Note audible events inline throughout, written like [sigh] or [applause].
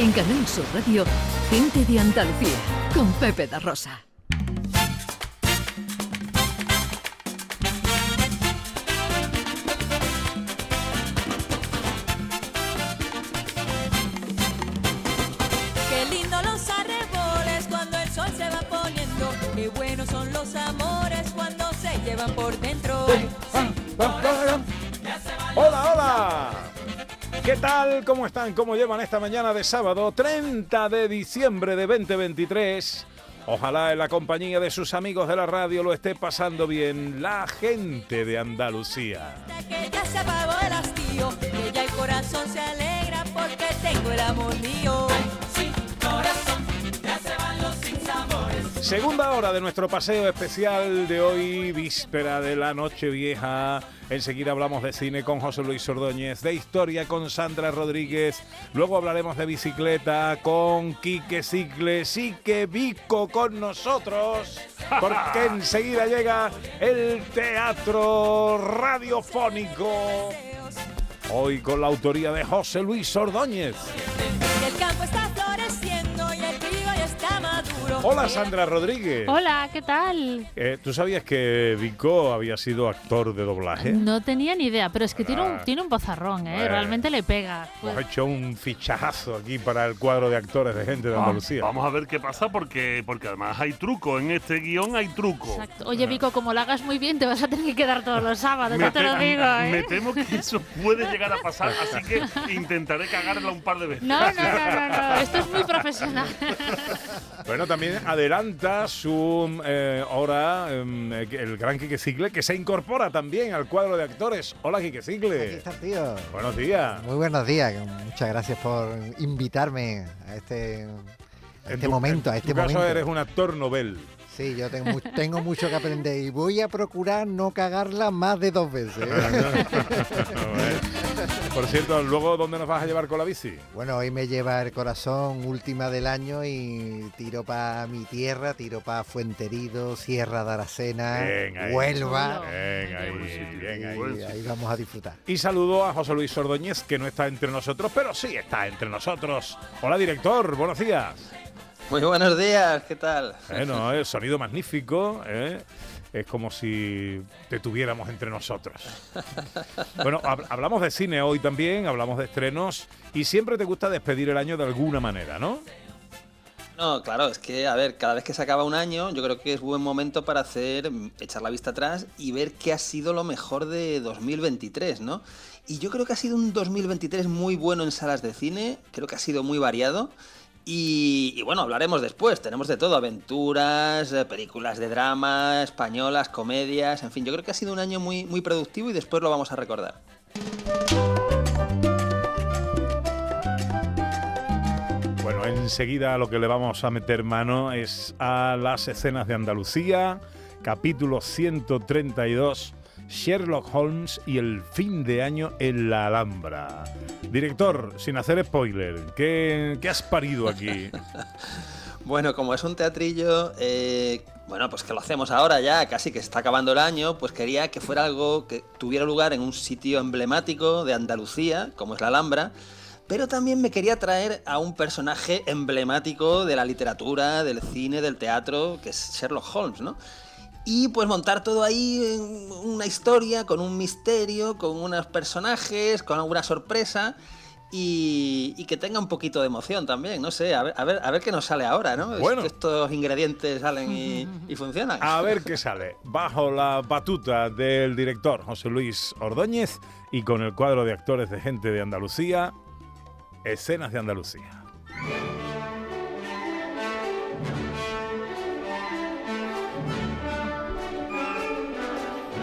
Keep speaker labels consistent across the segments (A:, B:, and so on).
A: En Canal Sur Radio, Gente de Andalucía, con Pepe da Rosa.
B: Qué lindo los arreboles cuando el sol se va poniendo. Qué buenos son los amores cuando se llevan por dentro.
C: Hola, hola. ¿Qué tal? ¿Cómo están? ¿Cómo llevan esta mañana de sábado 30 de diciembre de 2023? Ojalá en la compañía de sus amigos de la radio lo esté pasando bien la gente de Andalucía.
B: Que ya se el hastío, ya el corazón se alegra porque tengo el amor mío.
C: Segunda hora de nuestro paseo especial de hoy, víspera de la noche vieja. Enseguida hablamos de cine con José Luis Ordóñez, de historia con Sandra Rodríguez. Luego hablaremos de bicicleta con Quique Cicles y que Vico con nosotros. Porque enseguida llega el teatro radiofónico. Hoy con la autoría de José Luis Ordóñez.
B: El campo está floreciendo
C: Hola Sandra Rodríguez.
D: Hola, ¿qué tal?
C: Eh, ¿Tú sabías que Vico había sido actor de doblaje?
D: No tenía ni idea, pero es que tiene, un,
C: Ah.
D: tiene un bozarrón, ¿eh?
C: Bueno.
D: Realmente le pega.
C: Hemos hecho un fichajazo aquí para el cuadro de actores de gente de
E: Ah,
C: Andalucía.
E: Vamos a ver qué pasa porque, porque además hay truco. En este guion hay truco.
D: Exacto. Oye, Vico, como lo hagas muy bien, te vas a tener que quedar todos los sábados, ya te lo digo,
E: me
D: ¿eh?
E: temo que eso puede llegar a pasar, así que intentaré cagarla un par de veces.
D: No, no, no, no, no, esto es muy profesional.
C: Bueno, también adelanta su eh, hora em, eh, el gran Quique Cicle, que se incorpora también al cuadro de actores. Hola, Quique
F: Aquí
C: Cicle.
F: tío.
C: Buenos días.
F: Muy buenos días. Muchas gracias por invitarme a este, a este
C: tu-
F: momento.
C: en
F: A este
C: tu caso
F: momento.
C: eres un actor novel.
F: Sí, yo tengo, tengo mucho que aprender y voy a procurar no cagarla más de dos veces. [laughs] ¿eh?
C: Por cierto, luego, ¿dónde nos vas a llevar con la bici?
F: bueno, hoy me lleva el corazón última del año y tiro para mi tierra, tiro para Fuenterido, Sierra de Aracena,
C: Bien, ahí.
F: Huelva.
C: Bien ahí, bien ahí.
F: ahí vamos a disfrutar.
C: Y saludo a José Luis Ordóñez, que no está entre nosotros, pero sí está entre nosotros. Hola, director, buenos días.
G: Muy buenos días, ¿qué tal?
C: Bueno, el sonido magnífico, ¿eh? Es como si te tuviéramos entre nosotros. Bueno, hab- hablamos de cine hoy también, hablamos de estrenos y siempre te gusta despedir el año de alguna manera, ¿no?
G: No, claro, es que, a ver, cada vez que se acaba un año, yo creo que es buen momento para hacer, mm, echar la vista atrás y ver qué ha sido lo mejor de 2023, ¿no? Y yo creo que ha sido un 2023 muy bueno en salas de cine, creo que ha sido muy variado. Y, bueno, hablaremos después, tenemos de todo, aventuras, eh, películas de drama, españolas, comedias, en fin, yo creo que ha sido un año muy, muy productivo y después lo vamos a recordar.
C: Bueno, enseguida lo que le vamos a meter mano es a las escenas de Andalucía, capítulo 132, Sherlock Holmes y el fin de año en la Alhambra. Director, sin hacer spoiler, ¿qué, qué has parido aquí? [laughs]
G: Bueno, como es un teatrillo, eh, bueno, pues que lo hacemos ahora ya, casi que está acabando el año, pues quería que fuera algo que tuviera lugar en un sitio emblemático de Andalucía, como es la Alhambra, pero también me quería traer a un personaje emblemático de la literatura, del cine, del teatro, que es Sherlock Holmes, ¿no? Y pues montar todo ahí en una historia, con un misterio, con unos personajes, con alguna sorpresa. Y, y que tenga un poquito de emoción también, no sé, a ver, a ver, a ver qué nos sale ahora, ¿no? Es
C: Bueno.
G: que estos ingredientes salen y, y funcionan.
C: A ver qué sale. Bajo la batuta del director José Luis Ordóñez y con el cuadro de actores de gente de Andalucía, escenas de Andalucía.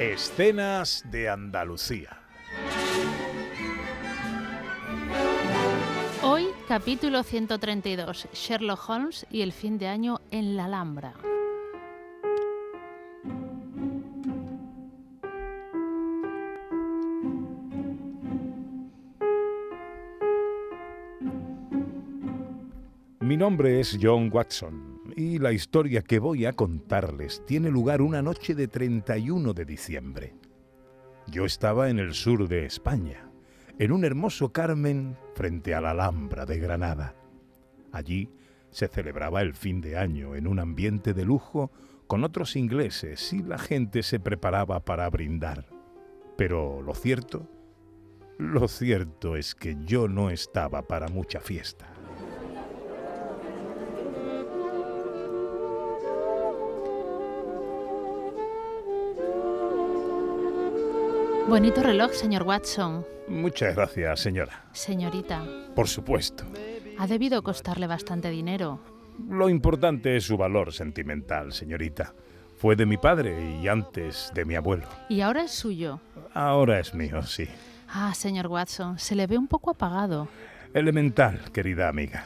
C: Escenas de Andalucía.
D: Hoy capítulo 132, Sherlock Holmes y el fin de año en la Alhambra.
C: Mi nombre es John Watson y la historia que voy a contarles tiene lugar una noche de 31 de diciembre. Yo estaba en el sur de España, en un hermoso Carmen frente a la Alhambra de Granada. Allí se celebraba el fin de año en un ambiente de lujo con otros ingleses y la gente se preparaba para brindar. Pero lo cierto, lo cierto es que yo no estaba para mucha fiesta.
D: Bonito reloj, señor Watson.
C: Muchas gracias, señora.
D: Señorita,
C: Por supuesto.
D: ha debido costarle bastante dinero.
C: Lo importante es su valor sentimental, señorita. Fue de mi padre y antes de mi abuelo.
D: Y ahora es suyo.
C: Ahora es mío, sí.
D: Ah, señor Watson, se le ve un poco apagado.
C: Elemental, querida amiga.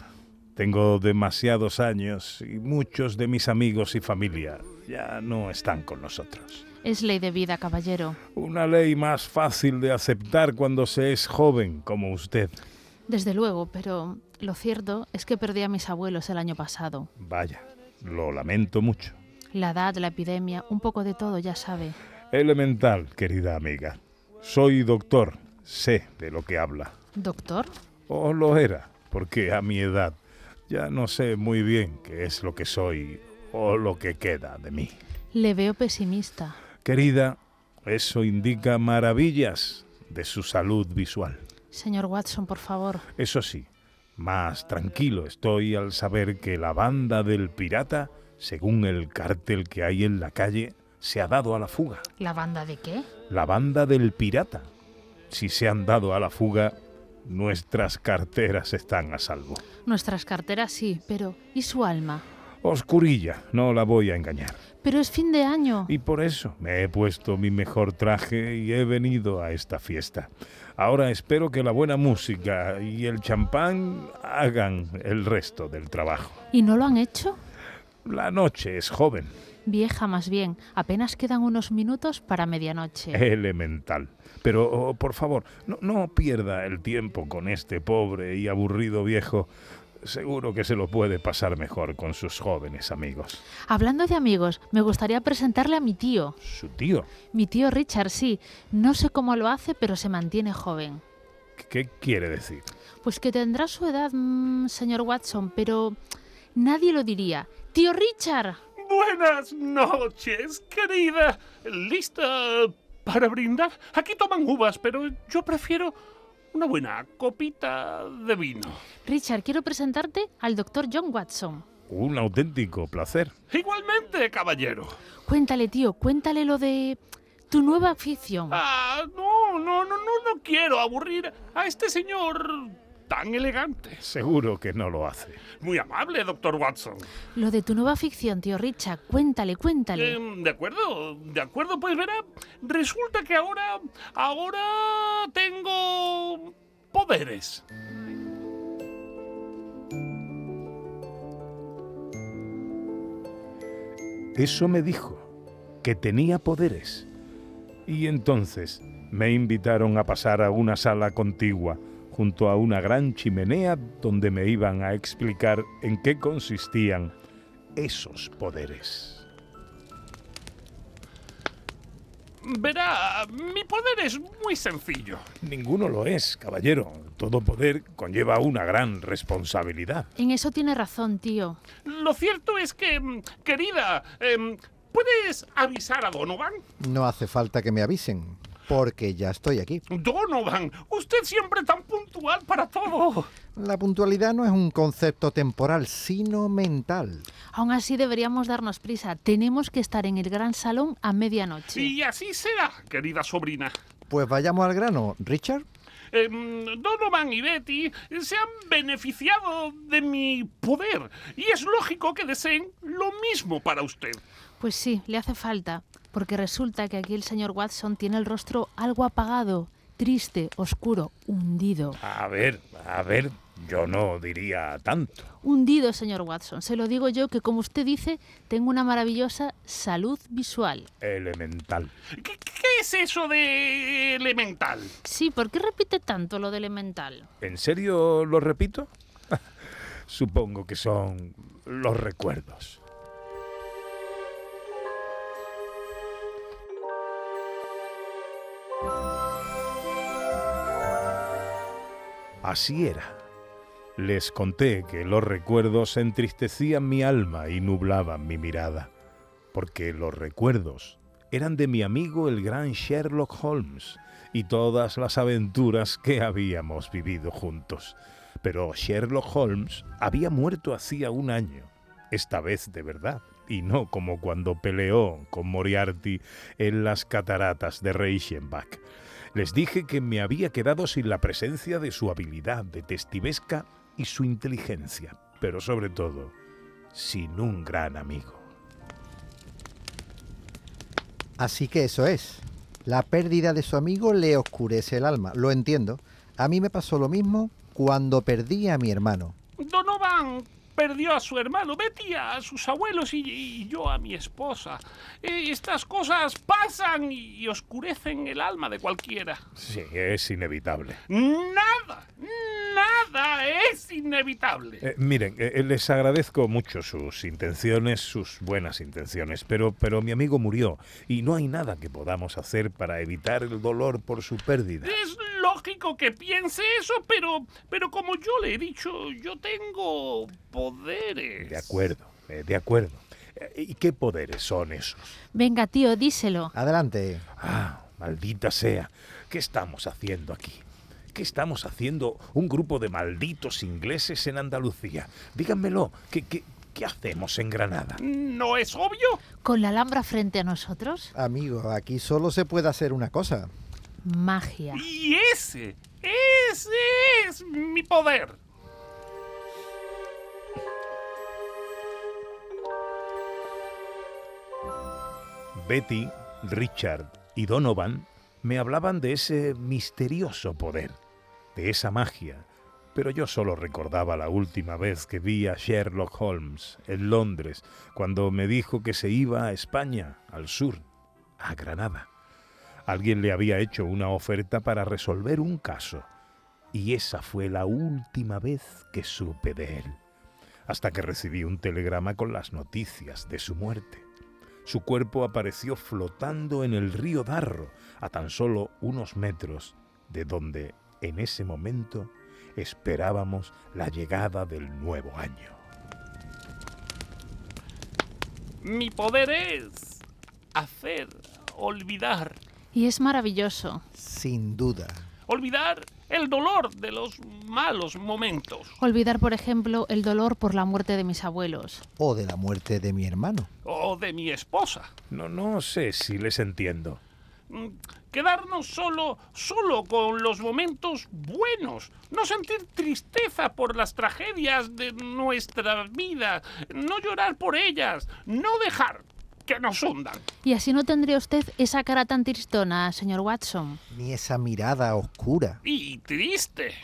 C: Tengo demasiados años y muchos de mis amigos y familia ya no están con nosotros.
D: Es ley de vida, caballero.
C: Una ley más fácil de aceptar cuando se es joven como usted.
D: Desde luego, pero lo cierto es que perdí a mis abuelos el año pasado.
C: Vaya, lo lamento mucho.
D: La edad, la epidemia, un poco de todo, ya sabe.
C: Elemental, querida amiga. Soy doctor, sé de lo que habla.
D: ¿Doctor?
C: O lo era, porque a mi edad ya no sé muy bien qué es lo que soy o lo que queda de mí.
D: Le veo pesimista.
C: Querida, eso indica maravillas de su salud visual.
D: Señor Watson, por favor.
C: Eso sí, más tranquilo estoy al saber que la banda del pirata, según el cártel que hay en la calle, se ha dado a la fuga.
D: ¿La banda de qué?
C: La banda del pirata. Si se han dado a la fuga, nuestras carteras están a salvo.
D: Nuestras carteras sí, pero ¿y su alma?
C: Oscurilla, no la voy a engañar.
D: Pero es fin de año.
C: Y por eso me he puesto mi mejor traje y he venido a esta fiesta. Ahora espero que la buena música y el champán hagan el resto del trabajo.
D: ¿Y no lo han hecho?
C: La noche es joven,
D: Vieja más bien. Apenas quedan unos minutos para medianoche.
C: elemental. Pero, oh, por favor, no, no pierda el tiempo con este pobre y aburrido viejo. Seguro que se lo puede pasar mejor con sus jóvenes amigos.
D: Hablando de amigos, me gustaría presentarle a mi tío.
C: Su tío,
D: Mi tío Richard, sí. No sé cómo lo hace, pero se mantiene joven.
C: ¿qué quiere decir?
D: Pues que tendrá su edad, mm, señor Watson, pero nadie lo diría. ¡Tío Richard!
E: Buenas noches, querida. ¿Lista para brindar? Aquí toman uvas, pero yo prefiero una buena copita de vino.
D: Richard, quiero presentarte al doctor John Watson.
C: Un auténtico placer.
E: Igualmente, caballero.
D: Cuéntale, tío, cuéntale lo de tu nueva afición.
E: Ah, no, no, no, no, no quiero aburrir a este señor tan elegante.
C: Seguro que no lo hace.
E: Muy amable, doctor Watson.
D: Lo de tu nueva ficción, tío Richard. Cuéntale, cuéntale.
E: Em, de acuerdo, de acuerdo, pues verá, resulta que ahora, ahora tengo poderes.
C: Eso me dijo, que tenía poderes. Y entonces me invitaron a pasar a una sala contigua, junto a una gran chimenea donde me iban a explicar en qué consistían esos poderes.
E: Verá, mi poder es muy sencillo.
C: Ninguno lo es, caballero. Todo poder conlleva una gran responsabilidad.
D: En eso tiene razón, tío.
E: Lo cierto es que, mm, querida, em, ¿puedes avisar a Donovan?
F: No hace falta que me avisen, porque ya estoy aquí.
E: Donovan, usted siempre tan puntual para todo.
F: La puntualidad no es un concepto temporal, sino mental.
D: Aún así deberíamos darnos prisa. Tenemos que estar en el gran salón a medianoche.
E: Y así será, querida sobrina.
F: Pues vayamos al grano, Richard.
E: Em, Donovan y Betty se han beneficiado de mi poder y es lógico que deseen lo mismo para usted.
D: Pues sí, le hace falta, porque resulta que aquí el señor Watson tiene el rostro algo apagado, triste, oscuro, hundido.
C: A ver, a ver, Yo no diría tanto.
D: Hundido, señor Watson. Se lo digo yo que, como usted dice, tengo una maravillosa salud visual.
C: Elemental.
E: ¿Qué, qué es eso de elemental?
D: Sí, ¿por qué repite tanto lo de elemental?
C: ¿En serio lo repito? [laughs] Supongo que son los recuerdos. Así era. Les conté que los recuerdos entristecían mi alma y nublaban mi mirada, porque los recuerdos eran de mi amigo el gran Sherlock Holmes y todas las aventuras que habíamos vivido juntos. Pero Sherlock Holmes había muerto hacía un año, esta vez de verdad, y no como cuando peleó con Moriarty en las cataratas de Reichenbach. Les dije que me había quedado sin la presencia de su habilidad detestivesca y su inteligencia, pero sobre todo, sin un gran amigo.
F: Así que eso es. La pérdida de su amigo le oscurece el alma, lo entiendo. A mí me pasó lo mismo cuando perdí a mi hermano.
E: Donovan perdió a su hermano, Betty a sus abuelos y, y yo a mi esposa. Eh, estas cosas pasan y oscurecen el alma de cualquiera.
C: Sí, es inevitable.
E: Nada, nada es inevitable.
C: Eh, miren, eh, les agradezco mucho sus intenciones, sus buenas intenciones, pero, pero mi amigo murió y no hay nada que podamos hacer para evitar el dolor por su pérdida.
E: Es lógico que piense eso, pero, pero como yo le he dicho, yo tengo poderes.
C: De acuerdo, eh, de acuerdo. Eh, ¿Y qué poderes son esos?
D: Venga, tío, díselo.
F: Adelante.
C: Ah, maldita sea. ¿Qué estamos haciendo aquí? ¿Qué estamos haciendo un grupo de malditos ingleses en Andalucía? Díganmelo. ¿Qué, qué, qué hacemos en Granada?
E: ¿No es obvio?
D: ¿Con la Alhambra frente a nosotros?
F: Amigo, aquí solo se puede hacer una cosa.
D: Magia.
E: Y ese, ese es mi poder.
C: Betty, Richard y Donovan me hablaban de ese misterioso poder, de esa magia, pero yo solo recordaba la última vez que vi a Sherlock Holmes en Londres, cuando me dijo que se iba a España, al sur, a Granada. Alguien le había hecho una oferta para resolver un caso, y esa fue la última vez que supe de él, hasta que recibí un telegrama con las noticias de su muerte. Su cuerpo apareció flotando en el río Darro, a tan solo unos metros de donde en ese momento esperábamos la llegada del nuevo año.
E: Mi poder es hacer olvidar,
D: Y es maravilloso.
F: Sin duda.
E: olvidar el dolor de los malos momentos.
D: Olvidar, por ejemplo, el dolor por la muerte de mis abuelos.
F: O de la muerte de mi hermano.
E: O de mi esposa.
C: No, no sé si les entiendo.
E: Mm, Quedarnos solo, solo con los momentos buenos. No sentir tristeza por las tragedias de nuestra vida. No llorar por ellas. No dejar que nos hundan.
D: Y así no tendría usted esa cara tan tristona, señor Watson.
F: Ni esa mirada oscura.
E: Y triste.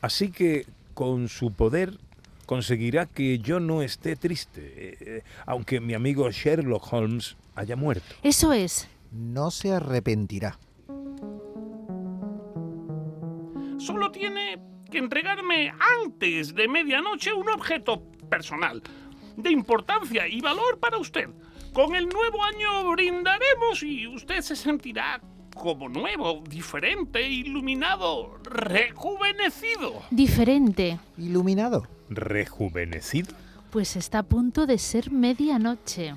C: Así que con su poder conseguirá que yo no esté triste, eh, eh, aunque mi amigo Sherlock Holmes haya muerto.
D: Eso es.
F: No se arrepentirá.
E: Solo tiene que entregarme antes de medianoche un objeto personal de importancia y valor para usted. Con el nuevo año brindaremos y usted se sentirá como nuevo, diferente, iluminado, rejuvenecido.
D: Diferente.
F: Iluminado.
C: ¿Rejuvenecido?
D: Pues está a punto de ser medianoche.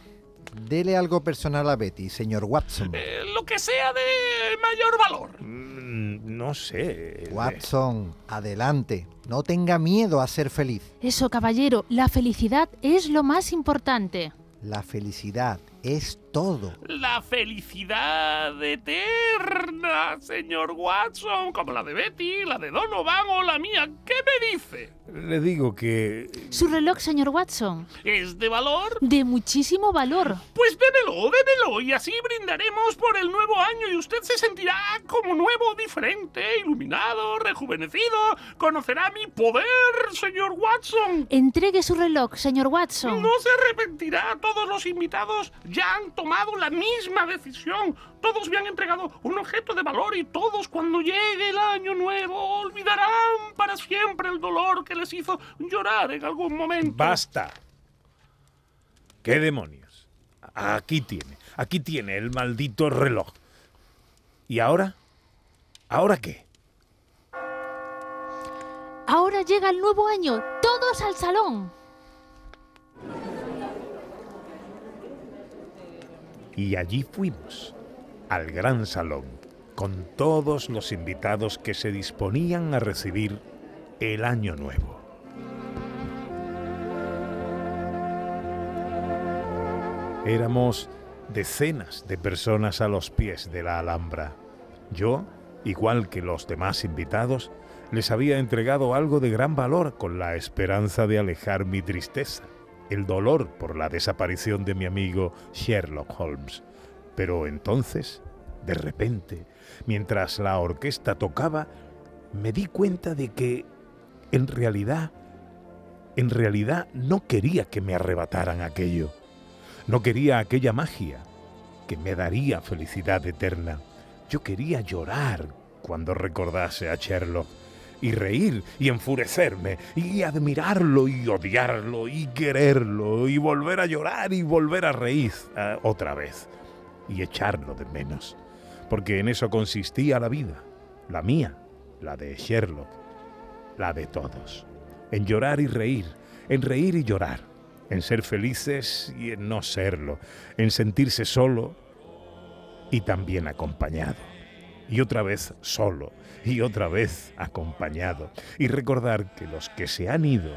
F: Dele algo personal a Betty, señor Watson.
E: Eh, lo que sea de mayor valor.
C: Mm, no sé. eh,
F: Watson, adelante. No tenga miedo a ser feliz.
D: Eso, caballero, la felicidad es lo más importante.
F: La felicidad es todo.
E: La felicidad eterna, señor Watson, como la de Betty, la de Donovan o la mía. ¿Qué me dice?
C: Le digo que...
D: Su reloj, señor Watson.
E: ¿Es de valor?
D: De muchísimo valor.
E: Pues démelo, démelo, y así brindaremos por el nuevo año y usted se sentirá como nuevo, diferente, iluminado, rejuvenecido. Conocerá mi poder, señor Watson.
D: Entregue su reloj, señor Watson.
E: No se arrepentirá. Todos los invitados ya han tomado la misma decisión. Todos me han entregado un objeto de valor y todos cuando llegue el año nuevo olvidarán para siempre el dolor que les hizo llorar en algún momento.
C: Basta. ¿Qué demonios? Aquí tiene, aquí tiene el maldito reloj. ¿Y ahora? ¿Ahora qué?
D: Ahora llega el nuevo año. Todos al salón.
C: Y allí fuimos, al gran salón, con todos los invitados que se disponían a recibir el año nuevo. Éramos decenas de personas a los pies de la Alhambra. Yo, igual que los demás invitados, les había entregado algo de gran valor con la esperanza de alejar mi tristeza, el dolor por la desaparición de mi amigo Sherlock Holmes. Pero entonces, de repente, mientras la orquesta tocaba, me di cuenta de que, en realidad, en realidad no quería que me arrebataran aquello. No quería aquella magia que me daría felicidad eterna. Yo quería llorar cuando recordase a Sherlock y reír y enfurecerme y admirarlo y odiarlo y quererlo y volver a llorar y volver a reír eh, otra vez y echarlo de menos. Porque en eso consistía la vida, la mía, la de Sherlock, la de todos. En llorar y reír, en reír y llorar, en ser felices y en no serlo, en sentirse solo y también acompañado. Y otra vez solo y otra vez acompañado. Y recordar que los que se han ido,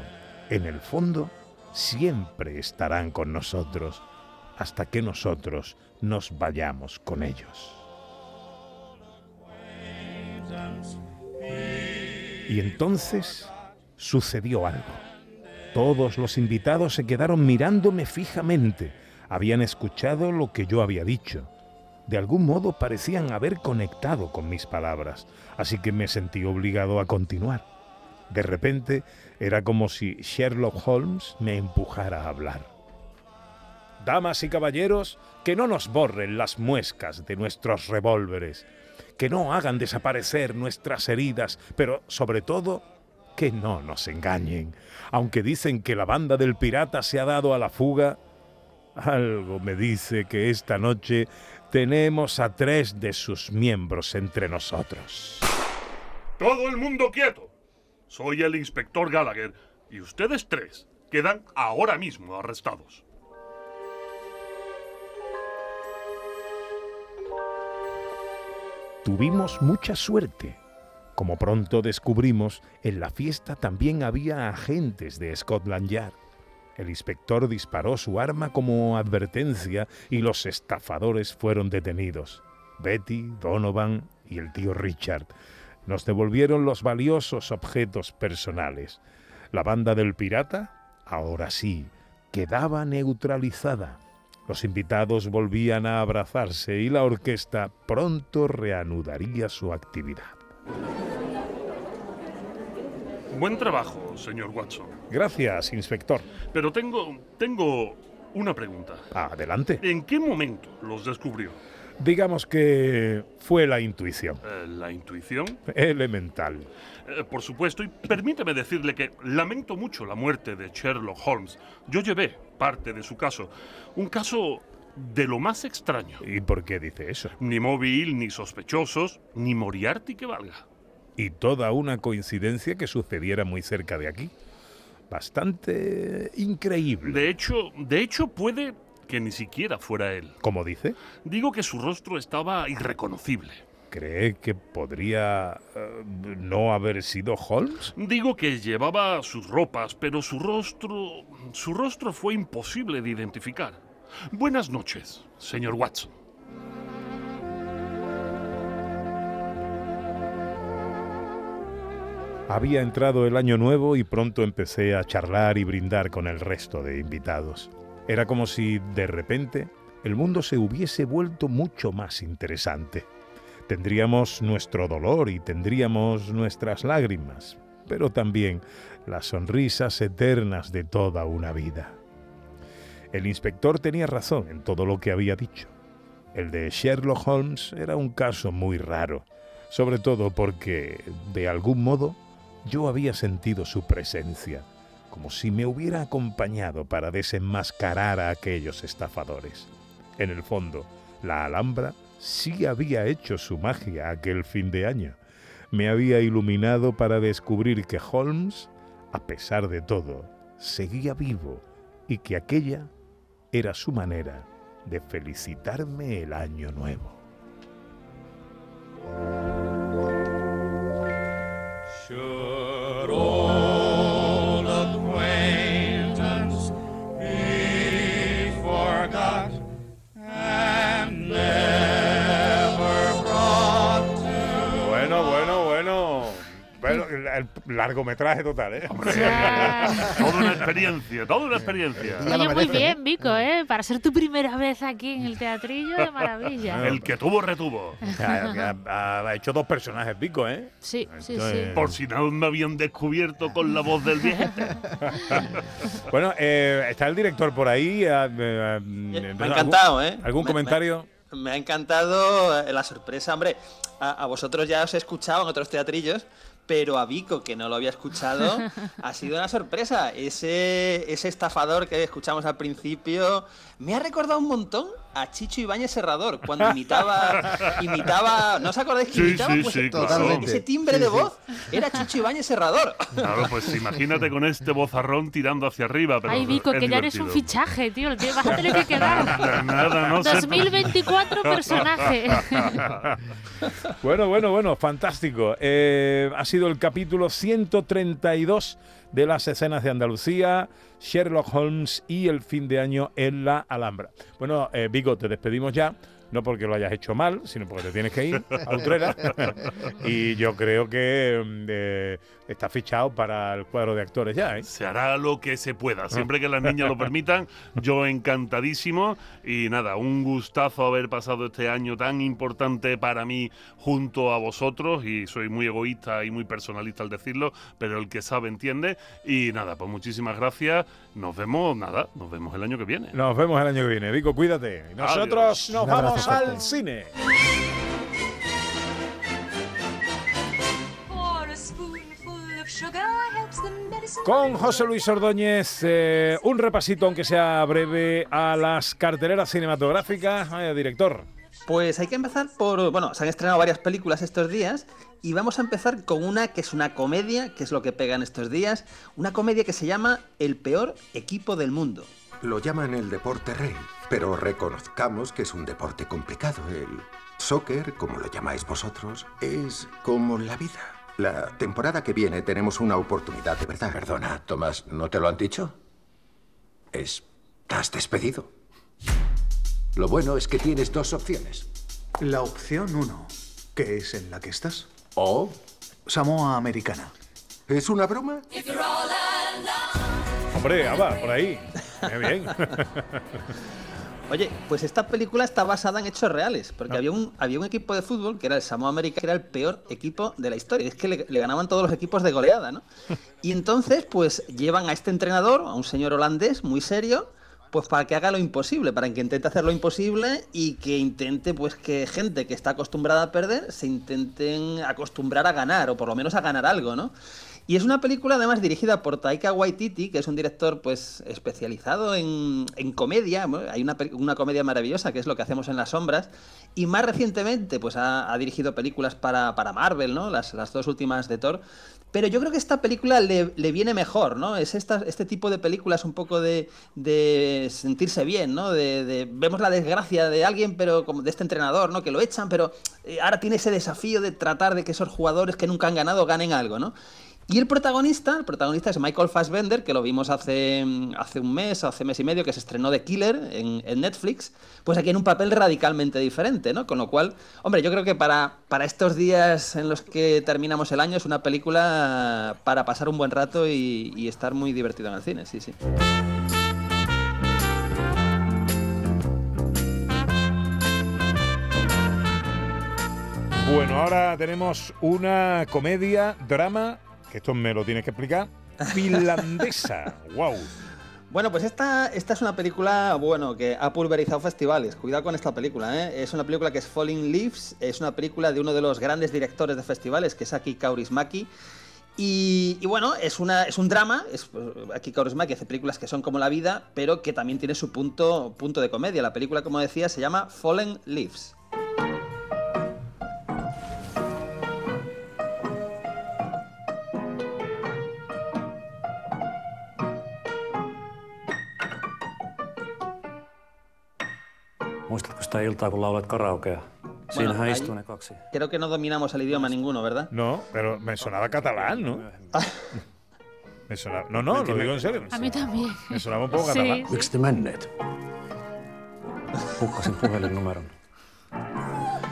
C: en el fondo, siempre estarán con nosotros hasta que nosotros nos vayamos con ellos. Y entonces sucedió algo. Todos los invitados se quedaron mirándome fijamente. Habían escuchado lo que yo había dicho. De algún modo parecían haber conectado con mis palabras, así que me sentí obligado a continuar. De repente era como si Sherlock Holmes me empujara a hablar. Damas y caballeros, que no nos borren las muescas de nuestros revólveres, que no hagan desaparecer nuestras heridas, pero sobre todo que no nos engañen. Aunque dicen que la banda del pirata se ha dado a la fuga, algo me dice que esta noche tenemos a tres de sus miembros entre nosotros.
E: Todo el mundo quieto. Soy el inspector Gallagher y ustedes tres quedan ahora mismo arrestados.
C: Tuvimos mucha suerte. Como pronto descubrimos, en la fiesta también había agentes de Scotland Yard. El inspector disparó su arma como advertencia y los estafadores fueron detenidos. Betty, Donovan y el tío Richard nos devolvieron los valiosos objetos personales. La banda del pirata, ahora sí, quedaba neutralizada. Los invitados volvían a abrazarse y la orquesta pronto reanudaría su actividad.
E: Buen trabajo, señor Watson.
C: Gracias, inspector.
E: Pero tengo, tengo una pregunta.
C: Adelante.
E: ¿En qué momento los descubrió?
C: Digamos que fue la intuición.
E: Eh, ¿La intuición?
C: Elemental.
E: Eh, por supuesto, y permíteme decirle que lamento mucho la muerte de Sherlock Holmes. Yo llevé parte de su caso. Un caso de lo más extraño.
C: ¿Y por qué dice eso?
E: Ni móvil, ni sospechosos, ni Moriarty que valga.
C: Y toda una coincidencia que sucediera muy cerca de aquí. Bastante increíble.
E: De hecho, de hecho puede que ni siquiera fuera él.
C: ¿Cómo dice?
E: Digo que su rostro estaba irreconocible.
C: ¿Cree que podría eh, no haber sido Holmes?
E: Digo que llevaba sus ropas, pero su rostro, su rostro fue imposible de identificar. Buenas noches, señor Watson.
C: Había entrado el año nuevo y pronto empecé a charlar y brindar con el resto de invitados. Era como si, de repente, el mundo se hubiese vuelto mucho más interesante. Tendríamos nuestro dolor y tendríamos nuestras lágrimas, pero también las sonrisas eternas de toda una vida. El inspector tenía razón en todo lo que había dicho. El de Sherlock Holmes era un caso muy raro, sobre todo porque, de algún modo, yo había sentido su presencia, como si me hubiera acompañado para desenmascarar a aquellos estafadores. En el fondo, la Alhambra sí había hecho su magia aquel fin de año. Me había iluminado para descubrir que Holmes, a pesar de todo, seguía vivo y que aquella era su manera de felicitarme el año nuevo. El, el largometraje total, ¿eh?
E: Toda una experiencia, toda una experiencia.
D: Oye, muy bien, Vico, ¿eh? Para ser tu primera vez aquí en el teatrillo, de maravilla.
E: El que tuvo, retuvo.
C: Ha, ha- ha hecho dos personajes pico, ¿eh?
D: Sí, sí, sí.
E: Por si no me habían descubierto con la voz del viejete. [laughs]
C: Bueno, eh, está el director por ahí. eh, eh,
G: Me
C: ¿algún-
G: ha encantado, ¿eh?
C: ¿Algún
G: Me-
C: comentario?
G: Me, me ha encantado la sorpresa, hombre. A, a vosotros ya os he escuchado en otros teatrillos, pero a Vico, que no lo había escuchado, ha sido una sorpresa. Ese, ese estafador que escuchamos al principio me ha recordado un montón a Chicho Ibáñez Serrador, cuando imitaba, [laughs] imitaba, ¿no os acordáis que
E: Sí,
G: imitaba?
E: sí,
G: Pues
E: sí, claro.
G: Ese timbre
F: Sí,
G: de
F: sí.
G: voz era Chicho Ibáñez Serrador.
E: Claro, pues imagínate con este bozarrón tirando hacia arriba. Pero
D: Ay, Vico, que ya eres un fichaje, tío. el tío vas a tener que quedar. [laughs]
E: Nada, nada, no sé.
D: 2024 personaje. [laughs]
C: Bueno, bueno, bueno, fantástico. Eh, ha sido el capítulo 132 de las escenas de Andalucía, Sherlock Holmes y el fin de año en la Alhambra. Bueno, eh, Vigo, te despedimos ya. No porque lo hayas hecho mal, sino porque te tienes que ir a Utrera. y yo creo que mm, eh, está fichado para el cuadro de actores ya, ¿eh?
E: Se hará lo que se pueda, siempre que las niñas lo permitan. Yo encantadísimo y nada, un gustazo haber pasado este año tan importante para mí junto a vosotros y soy muy egoísta y muy personalista al decirlo, pero el que sabe entiende y nada, pues muchísimas gracias. Nos vemos, nada, nos vemos el año que viene.
C: Nos vemos el año que viene. Vico, cuídate. Y Nosotros
E: Adiós.
C: nos
F: abrazo
C: vamos al cine. Con José Luis Ordóñez, eh, un repasito, aunque sea breve, a las carteleras cinematográficas. Eh, director.
G: Pues hay que empezar por. Bueno, se han estrenado varias películas estos días y vamos a empezar con una que es una comedia, que es lo que pegan estos días. Una comedia que se llama El peor equipo del mundo.
H: Lo llaman el deporte rey, pero reconozcamos que es un deporte complicado. El soccer, como lo llamáis vosotros, es como la vida. La temporada que viene tenemos una oportunidad de verdad. Perdona, Tomás, ¿no te lo han dicho? Estás despedido. Lo bueno es que tienes dos opciones.
I: La opción 1, que es en la que estás.
H: O
I: Samoa Americana.
H: es una broma.
C: Hombre, Ava, por ahí. Muy bien. [laughs]
G: Oye, pues esta película está basada en hechos reales, porque había, un, había un equipo de fútbol que era el Samoa América, que era el peor equipo de la historia. Es que le, le ganaban todos los equipos de goleada, ¿no? [laughs] Y entonces, pues llevan a este entrenador, a un señor holandés muy serio, pues para que haga lo imposible, para que intente hacer lo imposible y que intente, pues que gente que está acostumbrada a perder se intenten acostumbrar a ganar, o por lo menos a ganar algo, ¿no? Y es una película además dirigida por Taika Waititi, que es un director pues especializado en, en comedia. Bueno, hay una, una comedia maravillosa que es lo que hacemos en las sombras. Y más recientemente pues ha, dirigido películas para, para Marvel, ¿no? Las, las dos últimas de Thor. Pero yo creo que esta película le, le viene mejor, ¿no? Es esta, este tipo de películas un poco de, de sentirse bien, ¿no? De, de- vemos la desgracia de alguien, pero como de este entrenador, ¿no? Que lo echan, pero eh, ahora tiene ese desafío de tratar de que esos jugadores que nunca han ganado ganen algo, ¿no? Y el protagonista, el protagonista es Michael Fassbender, que lo vimos hace, hace un mes, hace mes y medio, que se estrenó de Killer en, en Netflix, pues aquí en un papel radicalmente diferente, ¿no? Con lo cual, hombre, yo creo que para, para estos días en los que terminamos el año es una película para pasar un buen rato y, y estar muy divertido en el cine, sí, sí.
C: Bueno, ahora tenemos una comedia, drama, que esto me lo tienes que explicar, [laughs] finlandesa. wow.
G: Bueno, pues esta, esta es una película, bueno, que ha pulverizado festivales. Cuidado con esta película, ¿eh? Es una película que es Falling Leaves, es una película de uno de los grandes directores de festivales, que es Aki Kaurismäki. Y, y bueno, es, una, es un drama, es, Kaurismäki hace películas que son como la vida, pero que también tiene su punto, punto de comedia. La película, como decía, se llama Fallen Leaves.
J: Sitä iltaa, kun laulat karaokea? Siinähän
G: ahí-
J: istuu ne kaksi.
G: Creo que no dominamos el idioma ninguno, ¿verdad?
C: No, pero me sonaba catalán, ¿no? [laughs] Me sonaba, no, no, lo digo en serio.
D: A mí también.
C: Me sonaba un poco catalán.
J: Miksi te menneet? Hukkasin puhelinnumeron.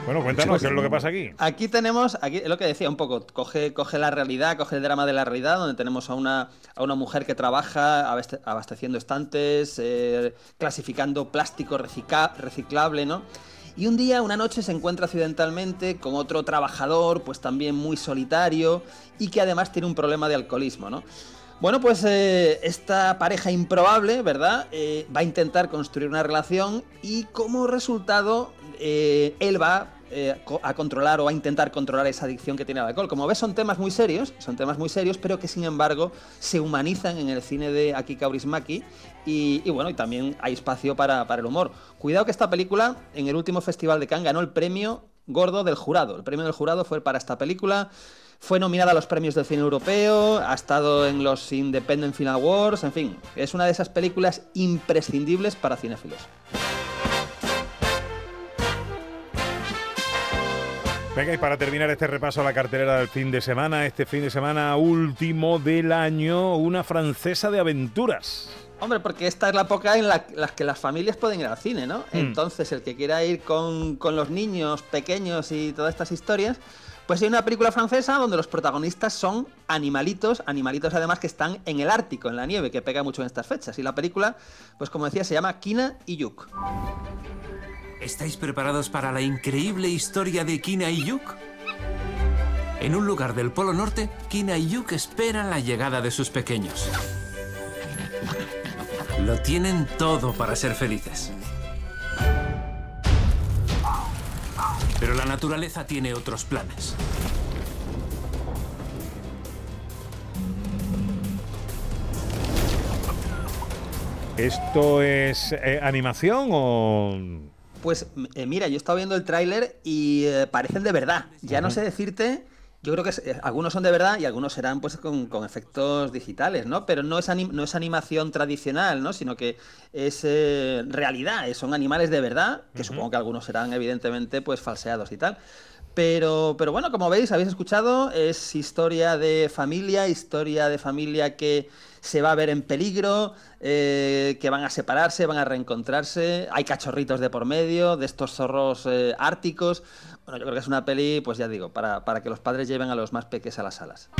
C: Bueno, cuéntanos, ¿qué es lo que pasa aquí?
G: Aquí tenemos, aquí lo que decía un poco, coge, coge la realidad, coge el drama de la realidad, donde tenemos a una, a una mujer que trabaja abaste- abasteciendo estantes, eh, clasificando plástico recicla- reciclable, ¿no? Y un día, una noche, se encuentra accidentalmente con otro trabajador, pues también muy solitario, y que además tiene un problema de alcoholismo, ¿no? Bueno, pues eh, esta pareja improbable, ¿verdad? Eh, va a intentar construir una relación y como resultado él va eh, a controlar o a intentar controlar esa adicción que tiene al alcohol. Como ves, son temas muy serios, son temas muy serios, pero que sin embargo se humanizan en el cine de Aki Kaurismäki y, y bueno, y también hay espacio para, para el humor. Cuidado que esta película en el último festival de Cannes ganó el premio gordo del jurado. El premio del jurado fue para esta película. Fue nominada a los premios del cine europeo, ha estado en los Independent Film Awards, en fin, es una de esas películas imprescindibles para cinéfilos.
C: Venga, y para terminar este repaso a la cartelera del fin de semana, este fin de semana último del año, una francesa de aventuras.
G: Hombre, porque esta es la época en la, que las familias pueden ir al cine, ¿no?
C: Mm.
G: Entonces, el que quiera ir con, con los niños pequeños y todas estas historias, pues hay una película francesa donde los protagonistas son animalitos, animalitos además que están en el Ártico, en la nieve, que pega mucho en estas fechas. Y la película, pues como decía, se llama Kina y Yuk.
K: ¿Estáis preparados para la increíble historia de Kina y Yuk? En un lugar del Polo Norte, Kina y Yuk esperan la llegada de sus pequeños. Lo tienen todo para ser felices. Pero la naturaleza tiene otros planes.
C: ¿Esto es eh, animación o...?
G: Pues eh, mira, yo he estado viendo el tráiler y eh, parecen de verdad. Ya no sé decirte, yo creo que es- eh, algunos son de verdad y algunos serán pues con, con efectos digitales, ¿no? Pero no es, anim- no es animación tradicional, ¿no? Sino que es realidad, son animales de verdad, que supongo que algunos serán evidentemente pues falseados y tal. Pero, pero bueno, como veis, habéis escuchado, es historia de familia, historia de familia que se va a ver en peligro, eh, que van a separarse, van a reencontrarse, hay cachorritos de por medio, de estos zorros eh, árticos. Bueno, yo creo que es una peli, pues ya digo, para, para que los padres lleven a los más peques a las salas.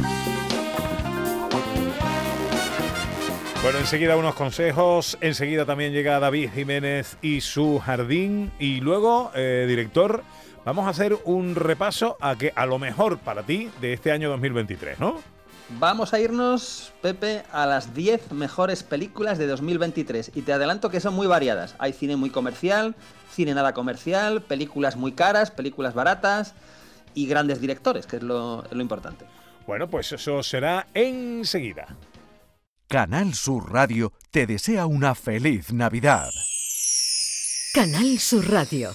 C: Bueno, enseguida unos consejos, enseguida también llega David Jiménez y su jardín y luego, eh, director, vamos a hacer un repaso a que a lo mejor para ti de este año 2023, ¿no?
G: Vamos a irnos, Pepe, a las 10 mejores películas de 2023. Y te adelanto que son muy variadas. Hay cine muy comercial, cine nada comercial, películas muy caras, películas baratas y grandes directores, que es lo, lo importante.
C: Bueno, pues eso será enseguida.
L: Canal Sur Radio te desea una feliz Navidad.
A: Canal Sur Radio.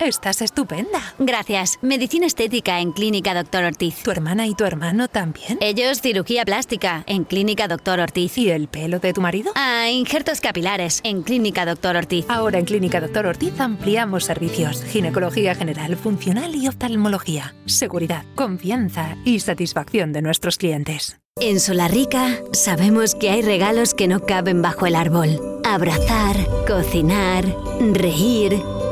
M: Estás estupenda.
N: Gracias. Medicina estética en Clínica Doctor Ortiz.
M: ¿Tu hermana y tu hermano también?
N: Ellos cirugía plástica en Clínica Doctor Ortiz.
M: ¿Y el pelo de tu marido?
N: Ah, injertos capilares en Clínica Doctor Ortiz.
M: Ahora en Clínica Doctor Ortiz ampliamos servicios. Ginecología general, funcional y oftalmología. Seguridad, confianza y satisfacción de nuestros clientes.
N: En Solarrica sabemos que hay regalos que no caben bajo el árbol. Abrazar, cocinar, reír,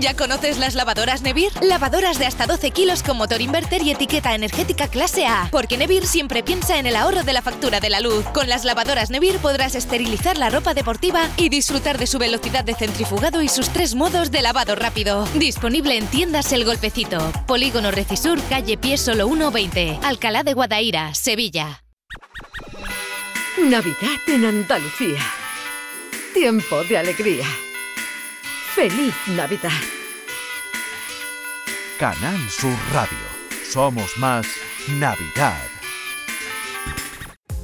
O: ¿Ya conoces las lavadoras Nevir? Lavadoras de hasta 12 kilos con motor inverter y etiqueta energética clase A. Porque Nevir siempre piensa en el ahorro de la factura de la luz. Con las lavadoras Nevir podrás esterilizar la ropa deportiva y disfrutar de su velocidad de centrifugado y sus tres modos de lavado rápido. Disponible en tiendas El Golpecito. Polígono Recisur, calle Pie Solo 120. Alcalá de Guadaira, Sevilla.
A: Navidad en Andalucía. Tiempo de alegría. Feliz Navidad.
L: Canal Sur Radio. Somos más Navidad.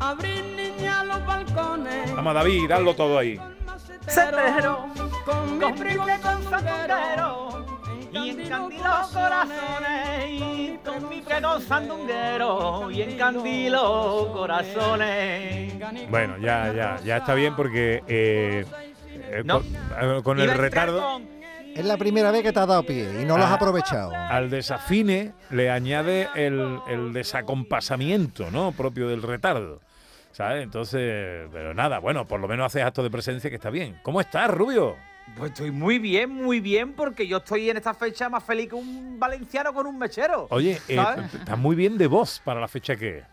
B: Abrir niña los balcones.
C: Vamos, David, hazlo todo ahí.
B: Cepero, con mi primo con sandunguero. Y encandilo corazones. Y con mi primo sandunguero. Y encandilo corazones.
C: Bueno, ya, ya, ya está bien porque eh, eh,
B: No.
C: con, eh, con el retardo.
B: con-
F: Es la primera vez que te has dado pie y no lo has
C: Ah.
F: aprovechado.
C: Al desafine le añade el, el desacompasamiento, ¿no? Propio del retardo. ¿Sabes? Entonces, pero nada, bueno, por lo menos haces acto de presencia que está bien. ¿Cómo estás, Rubio?
P: Pues estoy muy bien, muy bien, porque yo estoy en esta fecha más feliz que un valenciano con un mechero.
C: Oye, eh, estás muy bien de voz para la fecha que es.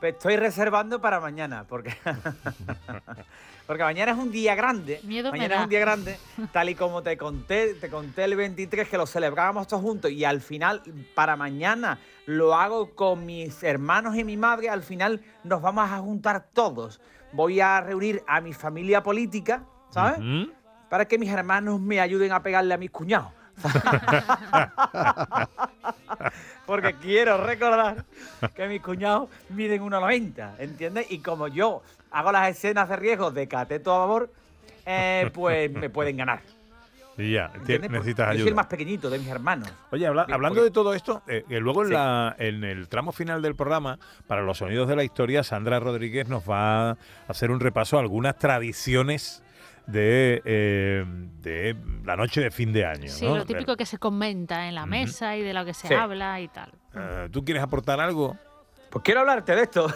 P: Pues estoy reservando para mañana, porque [laughs] porque mañana es un día grande.
D: Miedo me
P: mañana
D: da.
P: es un día grande, [laughs] tal y como te conté, te conté el 23 que lo celebrábamos todos juntos y al final para mañana lo hago con mis hermanos y mi madre, al final nos vamos a juntar todos. Voy a reunir a mi familia política, ¿sabes? Para que mis hermanos me ayuden a pegarle a mis cuñados. [laughs] Porque quiero recordar que mis cuñados miden 1,90, ¿entiendes? Y como yo hago las escenas de riesgo de cateto a favor, eh, pues me pueden ganar.
C: Y ya.
P: Porque
C: necesitas
P: Yo soy el
C: ayuda.
P: más pequeñito de mis hermanos.
C: Oye, habla- hablando
P: porque-
C: de todo esto, eh, que luego en,
P: Sí.
C: la, en el tramo final del programa, para los sonidos de la historia, Sandra Rodríguez nos va a hacer un repaso a algunas tradiciones de, eh, de la noche de fin de año.
D: Sí,
C: ¿no?
D: lo típico que se comenta en la mesa y de lo que se
P: Sí.
D: habla y tal.
C: Eh, ¿Tú quieres aportar algo?
P: Pues quiero hablarte de esto. [laughs]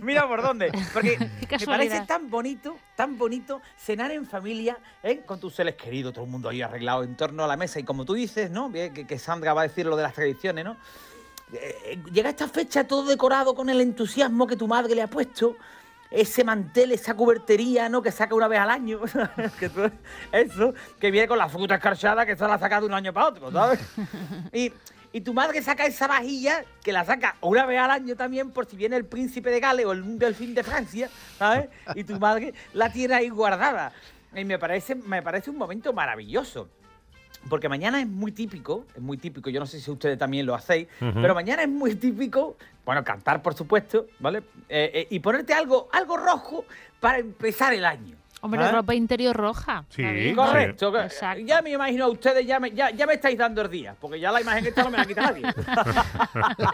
P: Mira por dónde. Porque me parece tan bonito, tan bonito cenar en familia, ¿eh? con tus seres queridos, todo el mundo ahí arreglado en torno a la mesa. Y como tú dices, ¿no? Que, que Sandra va a decir lo de las tradiciones, ¿no? Eh, llega esta fecha todo decorado con el entusiasmo que tu madre le ha puesto. Ese mantel, esa cubertería, ¿no? Que saca una vez al año. [laughs] que tú- eso, que viene con la fruta escarchada que se la ha sacado de un año para otro, ¿sabes? Y, [laughs] y tu madre saca esa vajilla, que la saca una vez al año también, por si viene el príncipe de Gales o el delfín de Francia, ¿sabes? Y tu madre la tiene ahí guardada. Y me parece, me parece un momento maravilloso. Porque mañana es muy típico, es muy típico, yo no sé si ustedes también lo hacéis, pero mañana es muy típico, bueno, cantar por supuesto, ¿vale? Eh, eh, y ponerte algo, algo rojo para empezar el año.
D: Hombre,
P: ¿Ah?
D: ropa interior roja.
C: Sí,
D: David.
P: Correcto.
D: Exacto.
P: Ya me imagino a ustedes, ya me, ya, ya me estáis dando el día, porque ya la imagen esta no me la quita nadie. [laughs]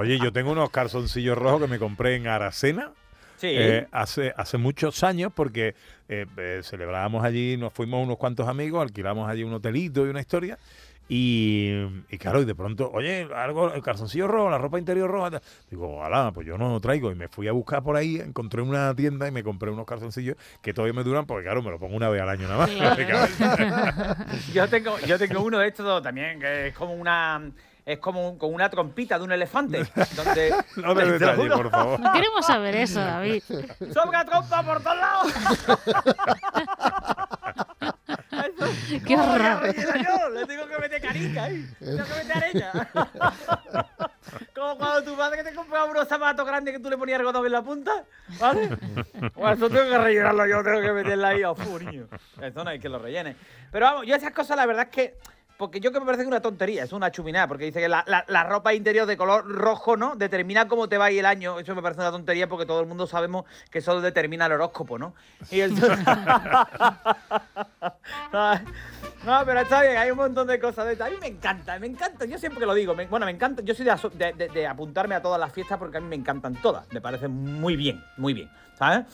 C: Oye, yo tengo unos calzoncillos rojos que me compré en Aracena.
P: Sí.
C: eh, hace, hace muchos años porque eh, eh, celebrábamos allí, nos fuimos unos cuantos amigos, alquilamos allí un hotelito y una historia. Y, y claro, y de pronto, oye, algo, el calzoncillo rojo, la ropa interior roja. Digo, alá, pues yo no lo traigo. Y me fui a buscar por ahí, encontré una tienda y me compré unos calzoncillos que todavía me duran porque, claro, me lo pongo una vez al año nada más. [laughs]
P: yo tengo, yo tengo uno de estos también, que es como una. Es como un- con una trompita de un elefante. Donde, [laughs]
C: No
P: lo
C: detalle, por favor.
D: No [laughs] queremos saber eso, David. [laughs]
P: ¡Sobra trompa por todos lados!
D: Qué
P: ¿Cómo voy a
D: horror.
P: yo? Le tengo que meter carica ahí. Tengo que meter arena. Como cuando tu madre te compraba unos zapatos grandes que tú le ponías algodón en la punta, ¿vale? Bueno, eso tengo que rellenarlo yo, tengo que meterla ahí a fu, niño. Eso no hay que lo rellene. Pero vamos, yo esas cosas la verdad es que... Porque yo que me parece que una tontería, es una chuminada, porque dice que la, la- ropa interior de color rojo, ¿no? Determina cómo te va a ir el año. Eso me parece una tontería porque todo el mundo sabemos que eso determina el horóscopo, ¿no? Y el... [laughs] No, pero está bien, hay un montón de cosas de. A mí me encanta, me encanta. Yo siempre lo digo. bueno, me encanta. Yo soy de, de- de- apuntarme a todas las fiestas porque a mí me encantan todas. Me parecen muy bien, muy bien, ¿sabes?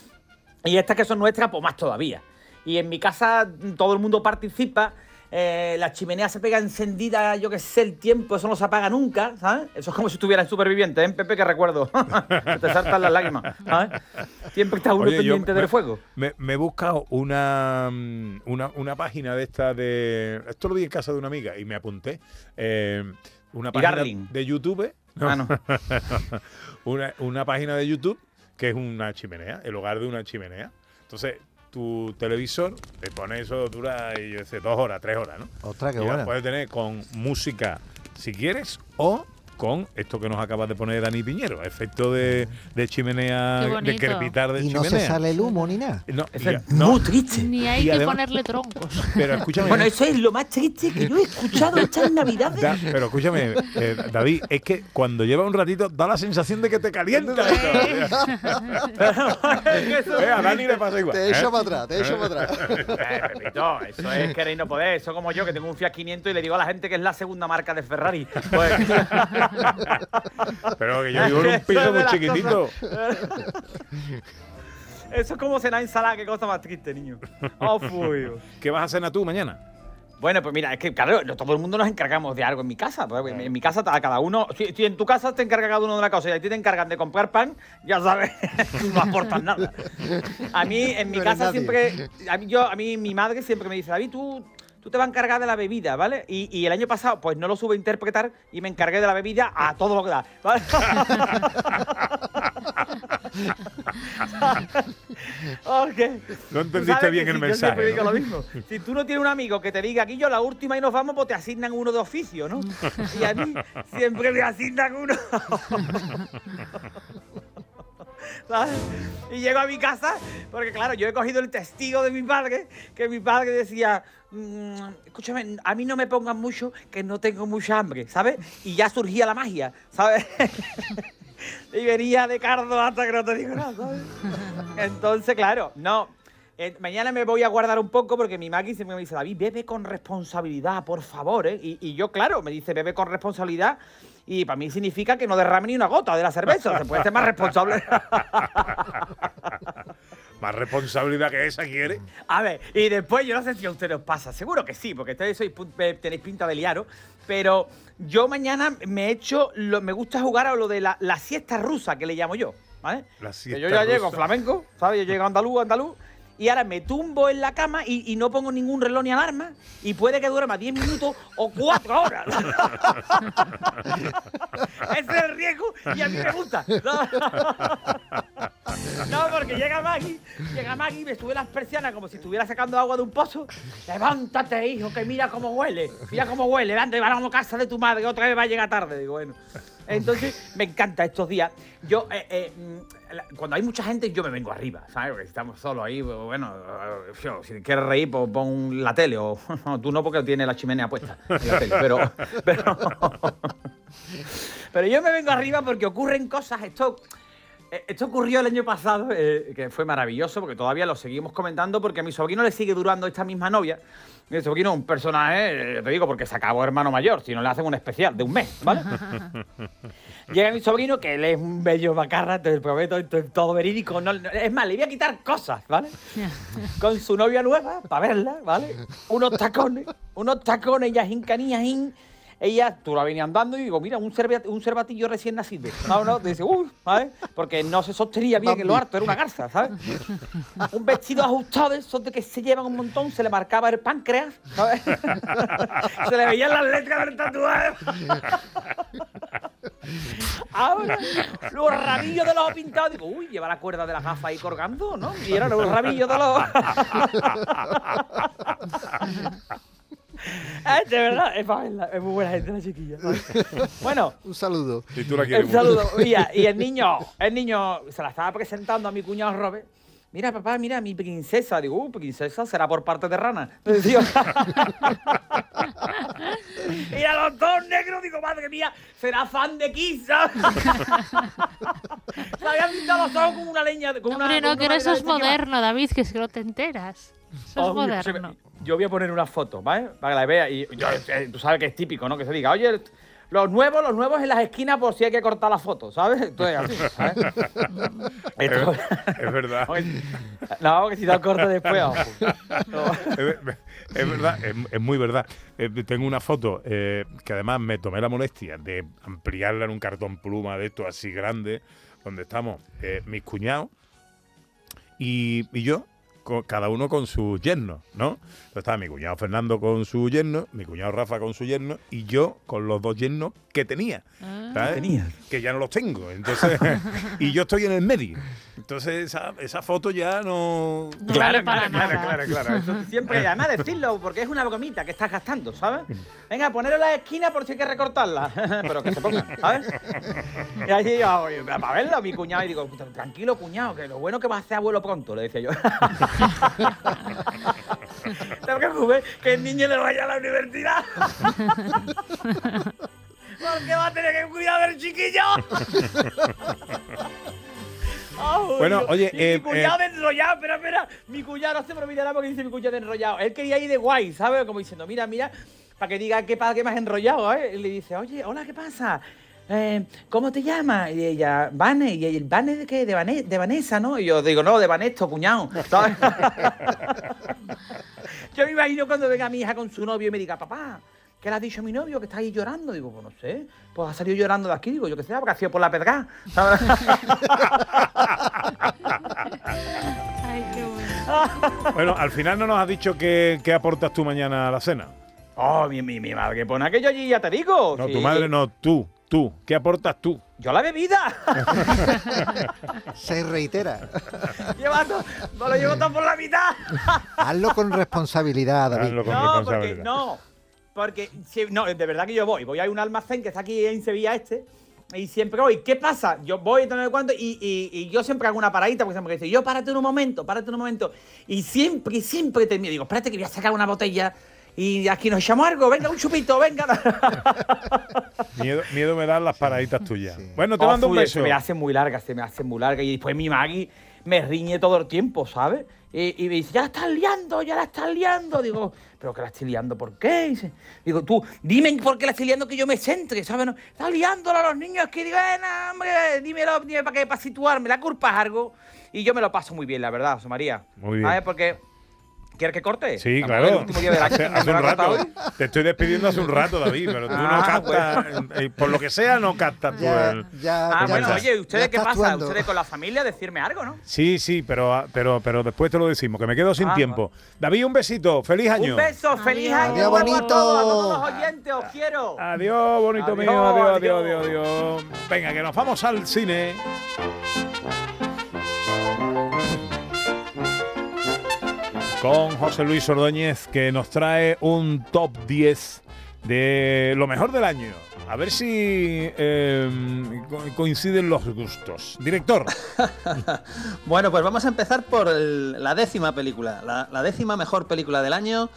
P: Y estas que son nuestras, pues más todavía. Y en mi casa todo el mundo participa. Eh, la chimenea se pega encendida, yo que sé, el tiempo, eso no se apaga nunca, ¿sabes? Eso es como si estuviera en superviviente, ¿eh, Pepe? Que recuerdo. [laughs] te saltan las lágrimas, ¿sabes? Siempre está uno
C: Oye,
P: pendiente
C: me-
P: del fuego.
C: Me, me he buscado una, mm, una, una página de esta de. Esto lo vi en casa de una amiga y me apunté. eh, una página de YouTube.
P: Ah, no. [laughs]
C: una, una página de YouTube que es una chimenea, el hogar de una chimenea. Entonces, tu televisor te pone eso, dura, y yo sé, dos horas, tres horas, ¿no?
F: Ostras, qué
C: Y
F: buena.
C: puedes tener con música si quieres o con esto que nos acaba de poner Dani Piñero, efecto de, de chimenea, de crepitar de
F: Y no
C: chimenea.
F: se sale el humo ni nada.
C: No,
P: es
C: no,
P: muy triste.
D: Ni hay
C: Y
D: que
C: además-
D: ponerle troncos.
C: pero escúchame.
P: Bueno, eso es lo más triste que yo he escuchado estas navidades.
C: Da- pero escúchame, eh, David, es que cuando lleva un ratito da la sensación de que te calienta. [laughs] Eh, a Dani le pasa igual.
F: Te echo
C: ¿eh?
F: para atrás, te echo para atrás. [laughs]
P: Eh, eso es querer y no poder. Eso como yo, que tengo un Fiat 500 y le digo a la gente que es la segunda marca de Ferrari. Pues,
C: Pero que yo vivo en un piso muy chiquitito. [laughs]
P: eso es como cenar ensalada, qué cosa más triste, niño. Oh, fui.
C: ¿Qué vas a cenar tú mañana?
P: Bueno, pues mira, es que claro, todo el mundo nos encargamos de algo en mi casa. pues, en, mi casa, a cada uno. Si, si en tu casa te encarga cada uno de una cosa y a ti te encargan de comprar pan, ya sabes, tú [laughs] no aportas nada. A mí, en mi
F: No
P: casa siempre. A mí, yo, a mí, mi madre siempre me dice, David, tú. Tú te vas a encargar de la bebida, ¿vale? Y, y el año pasado, pues no lo supe interpretar y me encargué de la bebida a todo lo que da, ¿vale? [laughs] Ok.
C: No entendiste bien el
P: si
C: mensaje, ¿no?
P: lo mismo. Si tú no tienes un amigo que te diga aquí yo la última y nos vamos, pues te asignan uno de oficio, ¿no? Y a mí siempre me asignan uno. [laughs] Y llego a mi casa, porque claro, yo he cogido el testigo de mi padre, que mi padre decía, "Mm, escúchame, a mí no me pongan mucho, que no tengo mucha hambre, ¿sabes? Y ya surgía la magia, ¿sabes? [laughs] y venía de cardo hasta que no te digo nada, ¿sabes? Entonces, claro, no. eh, mañana me voy a guardar un poco porque mi Maggie siempre me dice, David, bebe con responsabilidad, por favor, ¿eh? Y, y yo, claro, me dice, bebe con responsabilidad. Y para mí significa que no derrame ni una gota de la cerveza. Se puede ser más responsable. [laughs]
C: Más responsabilidad que esa quiere.
P: A ver, y después yo no sé si a ustedes os pasa, seguro que sí, porque ustedes sois eh, tenéis pinta de liaro, pero yo mañana me he hecho, lo, me gusta jugar a lo de la, la siesta rusa, que le llamo yo, ¿vale?
C: La
P: Que
C: siesta
P: yo ya llego
C: rusa.
P: flamenco, ¿sabes? Yo llego andaluz, andaluz, y ahora me tumbo en la cama y, y no pongo ningún reloj ni alarma, y puede que dure más 10 minutos o 4 horas. [laughs] Ese es el riesgo y a mí me gusta. [laughs] No, porque llega Maggie, llega Maggie, me sube las persianas como si estuviera sacando agua de un pozo. Levántate, hijo, que mira cómo huele, mira cómo huele, levántate, vamos a casa de tu madre, que otra vez va a llegar tarde. Digo, bueno. Entonces, me encanta estos días. Yo, eh, eh, mm, cuando hay mucha gente, yo me vengo arriba, ¿sabes? Porque estamos solos ahí, pues, bueno, eh, si quieres reír, pues pon la tele. O, [laughs] tú no, porque tienes la chimenea puesta pero, [laughs] pero, [laughs] pero yo me vengo arriba porque ocurren cosas, esto esto ocurrió el año pasado, que fue maravilloso, porque todavía lo seguimos comentando, porque a mi sobrino le sigue durando esta misma novia. Mi sobrino es un personaje, eh, te digo, porque se acabó hermano mayor, si no le hacen un especial de un mes, ¿vale? [laughs] Llega mi sobrino, que él es un bello macarra, te prometo, esto es todo verídico. no- no- es más, le voy a quitar cosas, ¿vale? [laughs] Con su novia nueva, para verla, ¿vale? Unos tacones, unos tacones, ella jincanía, jin. Ella, tú la venías andando y digo, mira, un, un cervatillo recién nacido. No, no, dice, uy, ¿sabes? Porque no se sostenía bien en lo harto, era una garza, ¿sabes? Un vestido ajustado, de esos de que se llevan un montón, se le marcaba el páncreas, ¿sabes? se le veían las letras del tatuaje. Ahora, los rabillos de los pintados, digo, uy, lleva la cuerda de la gafa ahí colgando, ¿no? Y eran los rabillos de los Ah, de verdad, es para verla, es muy buena gente la chiquilla. Bueno,
F: Un saludo.
C: Y tú la quieres
P: un saludo. Mira, y el niño, el niño se la estaba presentando a mi cuñado Robert. Mira, papá, mira, mi princesa. Digo, uh, princesa será por parte de rana. Me decía, Mira, los dos negros, digo, madre mía, será fan de Kiss. [laughs] Se habían pintado los ojos como una leña. Como una,
D: Hombre, no, que
P: una
D: eso es moderno, David, que es que no te enteras. Eso es
P: se
D: moderno.
P: Yo voy a poner una foto, ¿vale? Para que la vea. Y yo- eh, tú sabes que es típico, ¿no? Que se diga, oye, los nuevos, los nuevos en las esquinas por si hay que cortar la foto, ¿sabes? Entonces, así, ¿sabes? [laughs] Esto-
C: Es verdad. [laughs]
P: No, que si te corto después, ojo.
C: es, [laughs] es verdad, es, es muy verdad. Eh, tengo una foto eh, que además me tomé la molestia de ampliarla en un cartón pluma de esto así grande, donde estamos eh, mis cuñados y, y yo, cada uno con su yerno, ¿no? Entonces estaba mi cuñado Fernando con su yerno, mi cuñado Rafa con su yerno y yo con los dos yernos que tenía. ¿sabes?
P: Tenías.
C: Que ya no los tengo. Entonces, [laughs] y yo estoy en el medio. Entonces esa, esa foto ya no...
P: Claro, claro, [laughs] claro, claro, claro. Eso siempre, además decirlo, porque es una bromita que estás gastando, ¿sabes? Venga, ponerlo en la esquina por si hay que recortarla. [laughs] Pero que se ponga, ¿sabes? Y allí yo, oye, para verlo, mi cuñado, y digo, tranquilo, cuñado, que lo bueno que va a hacer abuelo pronto, le decía yo. [laughs] Que jugar, que el niño le vaya a la universidad. [laughs] Porque va a tener que cuidar del chiquillo. [laughs] Ay,
C: Bueno,
P: Dios.
C: oye, eh,
P: mi cuñado
C: eh,
P: de enrollado, espera, espera. Mi cuñado, no se me olvidará porque dice mi cuñado de enrollado. Él quería ir de guay, ¿sabes? Como diciendo, mira, mira, para que diga qué para qué me has enrollado, ¿eh? Y le dice, oye, hola, ¿qué pasa? Eh, ¿Cómo te llamas? Y ella, Vane. Y ella, ¿Vane de qué? De, Vane- de Vanessa, ¿no? Y yo digo, no, de Vanesto, cuñado. ¿sabes? [laughs] yo me imagino cuando venga mi hija con su novio y me diga, papá, ¿qué le ha dicho a mi novio que está ahí llorando? Digo, pues no sé, pues ha salido llorando de aquí, digo, yo qué sé, porque ha sido por la pedra. ¿sabes? [laughs]
D: Ay, qué bueno.
C: Bueno, al final no nos has dicho qué, qué aportas tú mañana a la cena.
P: Oh, mi, mi, mi madre, pone aquello allí, ya te digo.
C: No,
P: Sí.
C: tu madre no, tú, tú. ¿Qué aportas tú?
P: Yo la bebida. [laughs]
F: Se reitera. [laughs]
P: Llevando, me lo llevo todo por la mitad. [laughs]
F: Hazlo con responsabilidad, David.
C: Hazlo con
P: No, porque
C: responsabilidad.
P: no. Porque si- no, de verdad que yo voy. Voy a un almacén que está aquí en Sevilla este. Y siempre voy. ¿Qué pasa? Yo voy no sé cuánto y, y, y yo siempre hago una paradita porque siempre dice, yo párate un momento, párate un momento. Y siempre, siempre termino. Digo, espérate que voy a sacar una botella y aquí nos echamos algo. Venga, un chupito, venga. [laughs]
C: Miedo, miedo me dan las paraditas tuyas. Bueno, te
P: Oh,
C: mando un beso.
P: Se me hace muy larga, se me hace muy larga. Y después mi Maggie me riñe todo el tiempo, ¿sabes? Y, y me dice, ya la estás liando, ya la estás liando. Digo, ¿pero que la estoy liando por qué? Y dice, digo, tú, dime por qué la estoy liando que yo me centre, ¿sabes? No, estás liándola a los niños que digo, eh, no, hombre, dímelo, dime para qué, para situarme. La culpa es algo. Y yo me lo paso muy bien, la verdad, José María.
C: Muy bien.
P: ¿Sabes? Porque. ¿Quieres que corte?
C: Sí, claro.
P: El último día del año,
C: Hace,
P: ¿no
C: hace
P: me
C: un rato.
P: hoy?
C: Te estoy despidiendo hace un rato, David, pero tú no
P: Ah,
C: captas. eh, por lo que sea, no captas tú
F: Ya,
C: el.
F: ya,
P: Ah, bueno,
C: mensaje.
P: oye, ¿ustedes
F: Ya
P: qué pasa?
F: actuando.
P: ¿Ustedes con la familia decirme algo, no?
C: Sí, sí, pero, pero, pero después te lo decimos, que me quedo sin
P: Ah,
C: tiempo. David, un besito. Feliz año.
P: Un beso, feliz año.
F: Adiós, bonito.
P: a todos, a todos los oyentes, os quiero.
C: Adiós, bonito
P: Adiós,
C: mío. Adiós, adiós,
P: adiós.
C: adiós, adiós. Venga, que nos vamos al cine. Con José Luis Ordóñez, que nos trae un top 10 de lo mejor del año. A ver si eh, co- coinciden los gustos. Director. [laughs]
G: Bueno, pues vamos a empezar por el- la décima película, la, la décima mejor película del año,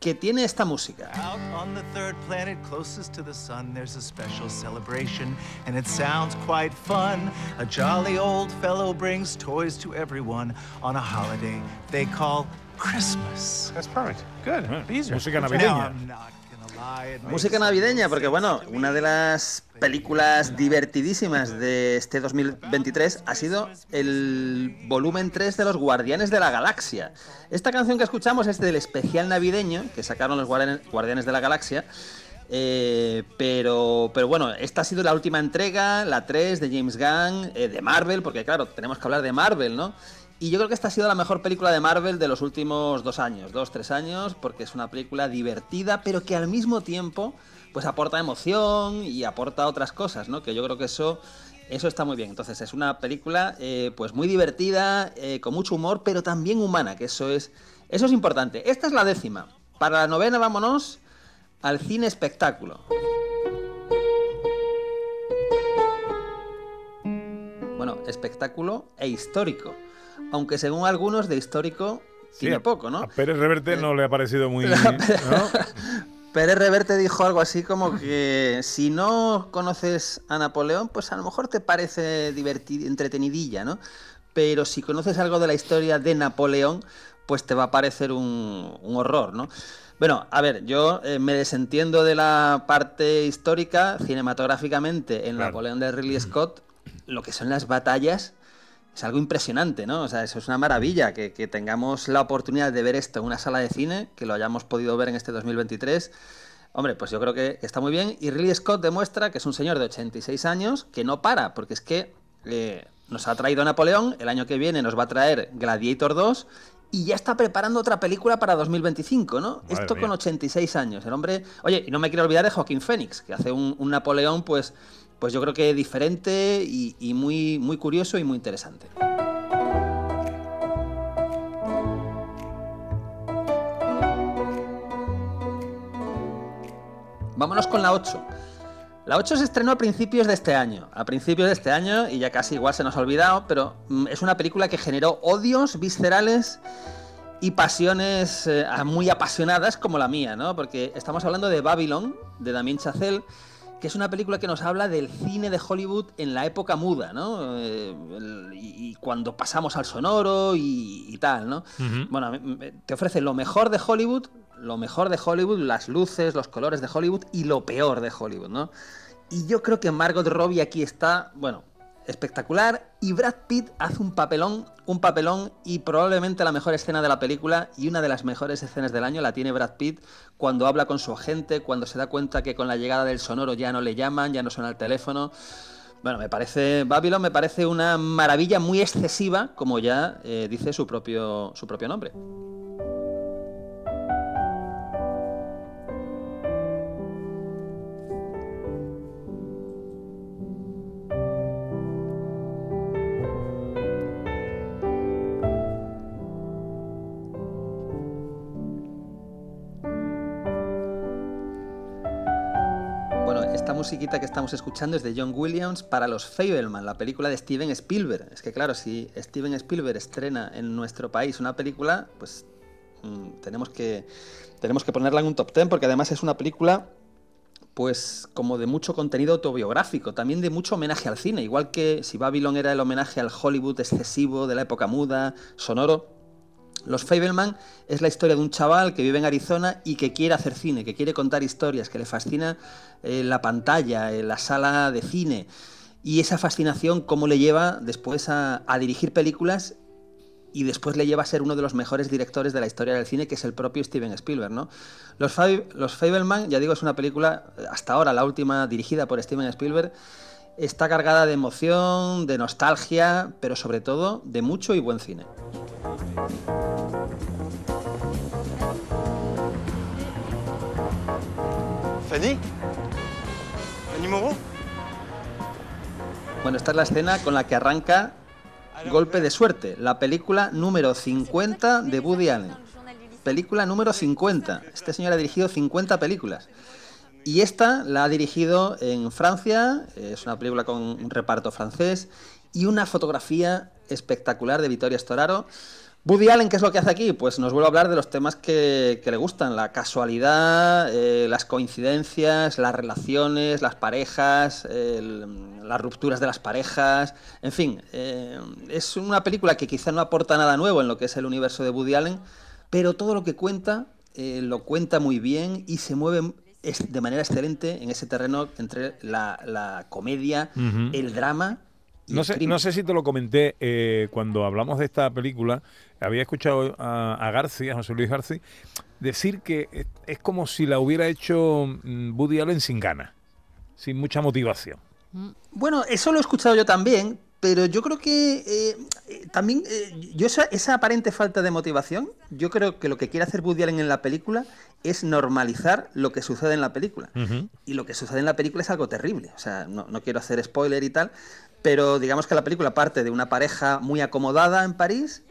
G: que tiene esta música.
Q: Out on the third planet closest to the sun, there's a special celebration, and it sounds quite fun. A jolly old fellow brings toys to everyone on a holiday they call Christmas.
I: That's perfect. Good. Easier.
C: Música navideña.
G: Música navideña, porque bueno, una de las películas divertidísimas de este 2023 ha sido el volumen 3 de los Guardianes de la Galaxia. Esta canción que escuchamos es del especial navideño que sacaron los Guardianes, Guardianes de la Galaxia. eh, pero, pero bueno, esta ha sido la última entrega, la 3 de James Gunn, eh, de Marvel, porque claro, tenemos que hablar de Marvel, ¿no? Y yo creo que esta ha sido la mejor película de Marvel de los últimos dos años, dos, tres años, porque es una película divertida, pero que al mismo tiempo pues aporta emoción y aporta otras cosas, ¿no? Que yo creo que eso, eso está muy bien. Entonces es una película eh, pues muy divertida, eh, con mucho humor, pero también humana, que eso es, eso es importante. Esta es la décima. Para la novena vámonos al cine espectáculo. Bueno, espectáculo e histórico. Aunque según algunos de histórico tiene poco, ¿no?
C: A Pérez Reverte no le ha parecido muy. [laughs] ¿no? [laughs]
G: Pérez Reverte dijo algo así como que si no conoces a Napoleón, pues a lo mejor te parece diverti- entretenidilla, ¿no? Pero si conoces algo de la historia de Napoleón, pues te va a parecer un, un horror, ¿no? Bueno, a ver, yo eh, me desentiendo de la parte histórica, cinematográficamente, en
C: Claro.
G: Napoleón de Ridley Scott, lo que son las batallas, es algo impresionante, ¿no? O sea, eso es una maravilla, que, que tengamos la oportunidad de ver esto en una sala de cine, que lo hayamos podido ver en este 2023. Hombre, pues yo creo que, está muy bien. Y Ridley Scott demuestra que es un señor de 86 años que no para, porque es que eh, nos ha traído Napoleón, el año que viene nos va a traer Gladiator 2 y ya está preparando otra película para 2025, ¿no?
C: Madre
G: Esto
C: mía.
G: con 86 años. El hombre. Oye, y no me quiero olvidar de Joaquín Phoenix, que hace un, un Napoleón, pues, pues yo creo que diferente y, muy, muy curioso y muy interesante. Vámonos con la 8. La 8 se estrenó a principios de este año. A principios de este año, y ya casi igual se nos ha olvidado, pero mm, es una película que generó odios viscerales y pasiones eh, muy apasionadas como la mía, ¿no? Porque estamos hablando de Babylon, de Damien Chazelle, que es una película que nos habla del cine de Hollywood en la época muda, ¿no? Eh, el- y, cuando pasamos al sonoro y, y tal, ¿no? Bueno, te ofrece lo mejor de Hollywood, lo mejor de Hollywood, las luces, los colores de Hollywood y lo peor de Hollywood, ¿no? Y yo creo que Margot Robbie aquí está, bueno, espectacular y Brad Pitt hace un papelón, un papelón y probablemente la mejor escena de la película y una de las mejores escenas del año la tiene Brad Pitt cuando habla con su agente, cuando se da cuenta que con la llegada del sonoro ya no le llaman, ya no suena el teléfono. Bueno, me parece, Babylon me parece una maravilla muy excesiva, como ya eh, dice su propio, su propio nombre. Musiquita que estamos escuchando es de John Williams para Los Fableman, la película de Steven Spielberg. Es que claro, si Steven Spielberg estrena en nuestro país una película, pues mm, tenemos que tenemos que ponerla en un top 10 porque además es una película pues como de mucho contenido autobiográfico, también de mucho homenaje al cine, igual que si Babylon era el homenaje al Hollywood excesivo de la época muda, sonoro, los Fableman es la historia de un chaval que vive en Arizona y que quiere hacer cine, que quiere contar historias, que le fascina eh, la pantalla, eh, la sala de cine. Y esa fascinación, cómo le lleva después a, dirigir películas y después le lleva a ser uno de los mejores directores de la historia del cine, que es el propio Steven Spielberg. Los, los Fableman, ya digo, es una película, eh, hasta ahora la última dirigida por Steven Spielberg, está cargada de emoción, de nostalgia, pero sobre todo de mucho y buen cine.
R: Fanny Fanny Moreau
G: Bueno, esta es la escena con la que arranca Golpe de Suerte, la película número 50 de Woody Allen. Película número 50. Este señor ha dirigido 50 películas. Y esta la ha dirigido en Francia, es una película con un reparto francés y una fotografía espectacular de Vittorio Storaro. Woody Allen, ¿qué es lo que hace aquí? Pues nos vuelve a hablar de los temas que, que le gustan, la casualidad, eh, las coincidencias, las relaciones, las parejas, el- las rupturas de las parejas, en fin, eh, es una película que quizá no aporta nada nuevo en lo que es el universo de Woody Allen, pero todo lo que cuenta eh, lo cuenta muy bien y se mueve de manera excelente en ese terreno entre la, la comedia, el drama
C: No sé, no sé si te lo comenté eh, cuando hablamos de esta película. Había escuchado a, a García, a José Luis García, decir que es, es como si la hubiera hecho mm, Woody Allen sin ganas, sin mucha motivación.
G: Bueno, eso lo he escuchado yo también, pero yo creo que eh, eh, también, eh, yo esa, esa aparente falta de motivación, yo creo que lo que quiere hacer Woody Allen en la película es normalizar lo que sucede en la película. Y lo que sucede en la película es algo terrible. O sea, no, no quiero hacer spoiler y tal, pero digamos que la película parte de una pareja muy acomodada en París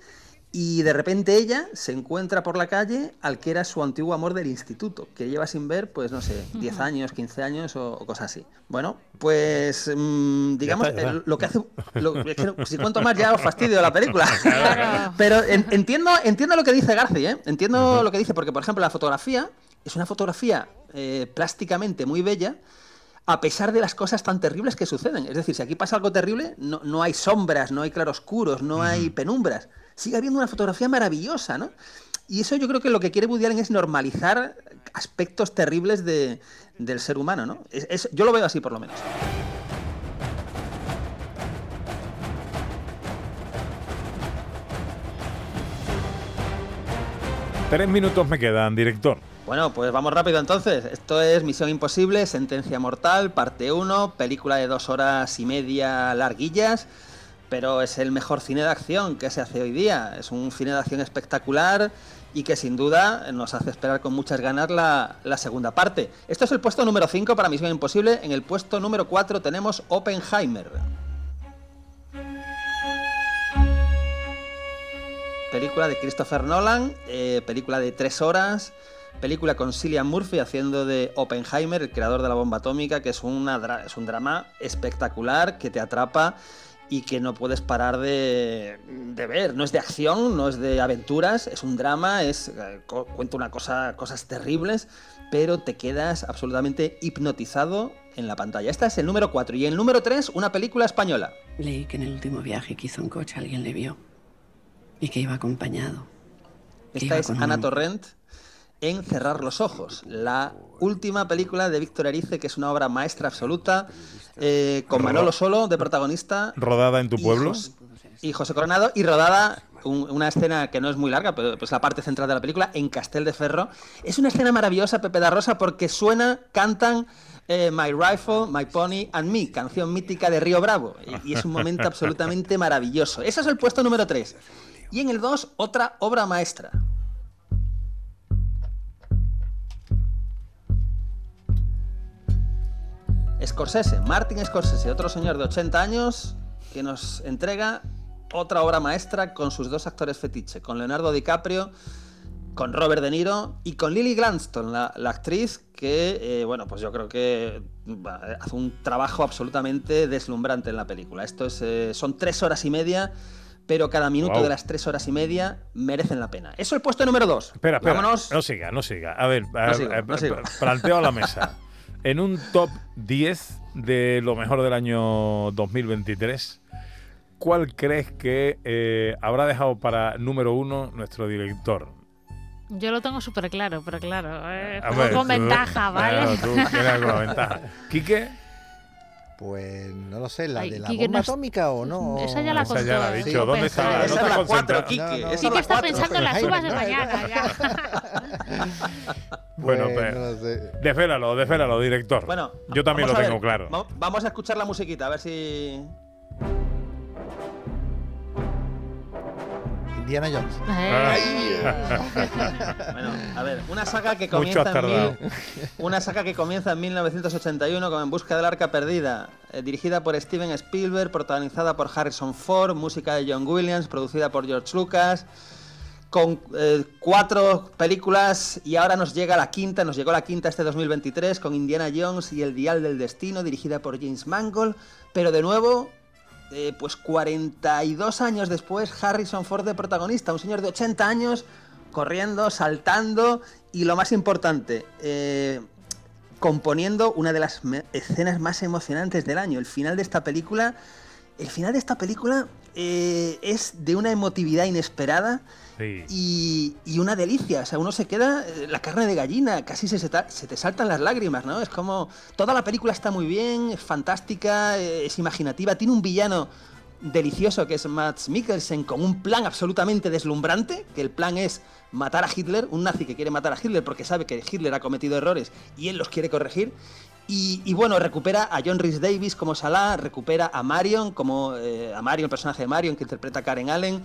G: y de repente ella se encuentra por la calle al que era su antiguo amor del instituto, que lleva sin ver, pues no sé, 10
C: Ujú.
G: años, 15 años o, o cosas así. Bueno, pues mm, digamos,
C: está,
G: eh, lo que hace... lo- es que no- si cuento más ya os fastidio la película. [laughs] Pero en- entiendo, entiendo lo que dice Garci, ¿eh? Entiendo lo que dice, porque por ejemplo la fotografía es una fotografía eh, plásticamente muy bella, a pesar de las cosas tan terribles que suceden. Es decir, si aquí pasa algo terrible, no, no hay sombras, no hay claroscuros, no hay penumbras. Sigue habiendo una fotografía maravillosa, ¿no? Y eso yo creo que lo que quiere Woody Allen es normalizar aspectos terribles de- del ser humano, ¿no? Es- es- yo lo veo así, por lo menos.
C: Tres minutos me quedan, director.
G: Bueno, pues vamos rápido entonces. Esto es Misión Imposible, Sentencia Mortal, parte 1, película de dos horas y media larguillas, pero es el mejor cine de acción que se hace hoy día. Es un cine de acción espectacular y que sin duda nos hace esperar con muchas ganas la, segunda parte. Esto es el puesto número 5 para Misión Imposible. En el puesto número 4 tenemos Oppenheimer. Película de Christopher Nolan, eh, película de tres horas, película con Cillian Murphy haciendo de Oppenheimer, el creador de la bomba atómica, que es, una es un drama espectacular que te atrapa y que no puedes parar de, de ver. No es de acción, no es de aventuras, es un drama, es eh, cuenta una cosa, cosas terribles, pero te quedas absolutamente hipnotizado en la pantalla. Esta es el número 4 y el número 3, una película española.
S: Leí que en el último viaje que hizo en coche alguien le vio y que iba acompañado.
G: Esta
S: iba
G: es Ana
S: un-
G: Torrent en Cerrar los Ojos, la última película de Víctor Erice, que es una obra maestra absoluta, eh, con Manolo Solo de protagonista
C: Rodada en tu
G: y
C: pueblo.
G: Y José Coronado, y rodada un- una escena que no es muy larga, pero es la parte central de la película, en Castel de Ferro. Es una escena maravillosa, Pepe da Rosa, porque suena, cantan eh, My Rifle, My Pony and Me, canción mítica de Río Bravo. Y, y es un momento absolutamente maravilloso. Ese es el puesto número 3. Y en el 2, otra obra maestra. Scorsese, Martin Scorsese, otro señor de 80 años que nos entrega otra obra maestra con sus dos actores fetiche, con Leonardo DiCaprio, con Robert De Niro y con Lily Gladstone, la, la actriz que, eh, bueno, pues yo creo que bah, hace un trabajo absolutamente deslumbrante en la película. Esto es, eh, son tres horas y media, pero cada minuto de las tres horas y media merecen la pena. Eso es el puesto número dos.
C: Espera, espera.
G: Vámonos.
C: No siga, no siga. A ver, a-
G: sigo,
C: a-
G: no sigo.
C: planteo a la mesa. En un top 10 de lo mejor del año 2023, ¿cuál crees que eh, habrá dejado para número uno nuestro director?
D: Yo lo tengo súper claro, pero claro, eh,
C: ver,
D: con
C: tú-
D: ventaja, ¿vale?
C: Claro, tú tienes alguna ventaja. [laughs] ¿Quique?
F: Pues no lo sé, la
D: Ay,
F: de la
D: Quique,
F: bomba
D: no es-
F: atómica o no.
D: Esa ya la
C: Esa ya la ha dicho.
D: ¿eh?
C: ¿Dónde está?
D: Esa
C: ¿No
D: la
G: cuatro? Quique,
F: No, no.
G: esa
D: Quique
G: la
D: está
G: cuatro.
D: pensando en las uvas de
F: No,
D: mañana ya. [laughs]
C: Bueno,
F: Pues, sé.
C: Desvélalo, desvélalo, director.
G: Bueno,
C: Yo también lo tengo
G: ver.
C: claro.
G: Va- Vamos a escuchar la musiquita, a ver si.
F: Indiana Jones. [laughs]
G: Bueno, a ver, una saga que comienza en mil- una saga que comienza en 1981 con En busca del arca perdida, eh, dirigida por Steven Spielberg, protagonizada por Harrison Ford, música de John Williams, producida por George Lucas, con eh, cuatro películas y ahora nos llega la quinta, nos llegó la quinta este 2023 con Indiana Jones y El dial del destino, dirigida por James Mangold, pero de nuevo eh, pues 42 años después, Harrison Ford de protagonista, un señor de 80 años, corriendo, saltando y lo más importante, eh, componiendo una de las escenas más emocionantes del año. El final de esta película, el final de esta película eh, es de una emotividad inesperada y, una delicia. O sea, uno se queda eh, la carne de gallina, casi se, te saltan las lágrimas, ¿no? Es como toda la película está muy bien, es fantástica, eh, es imaginativa, tiene un villano delicioso que es Mads Mikkelsen con un plan absolutamente deslumbrante, que el plan es matar a Hitler, un nazi que quiere matar a Hitler porque sabe que Hitler ha cometido errores y él los quiere corregir. Y, y bueno, recupera a John Rhys Davis como Salah, recupera a Marion como eh, a Marion, el personaje de Marion que interpreta a Karen Allen.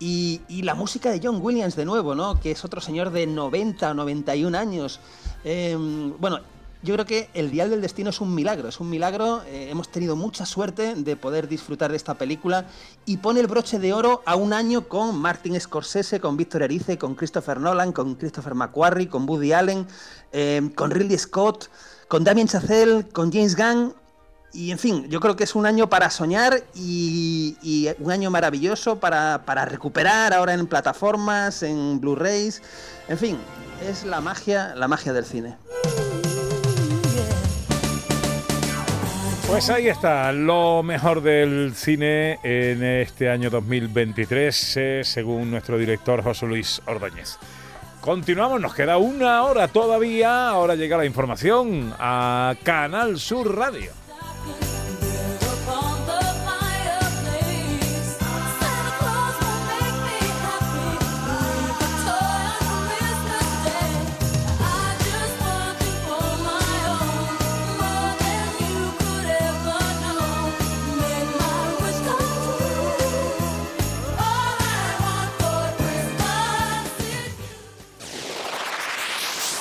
G: Y, y la música de John Williams de nuevo, ¿no? Que es otro señor de 90 o 91 años. Eh, bueno, yo creo que El Dial del Destino es un milagro, es un milagro. eh, hemos tenido mucha suerte de poder disfrutar de esta película y pone el broche de oro a un año con Martin Scorsese, con Víctor Erice, con Christopher Nolan, con Christopher McQuarrie, con Woody Allen, eh, con Ridley Scott, con Damien Chazelle, con James Gunn. Y en fin, yo creo que es un año para soñar y, un año maravilloso para, para recuperar ahora en plataformas, en Blu-rays. En fin, es la magia, la magia del cine.
C: Pues ahí está, lo mejor del cine en este año 2023, eh, según nuestro director José Luis Ordóñez. Continuamos, nos queda una hora todavía. Ahora llega la información a Canal Sur Radio.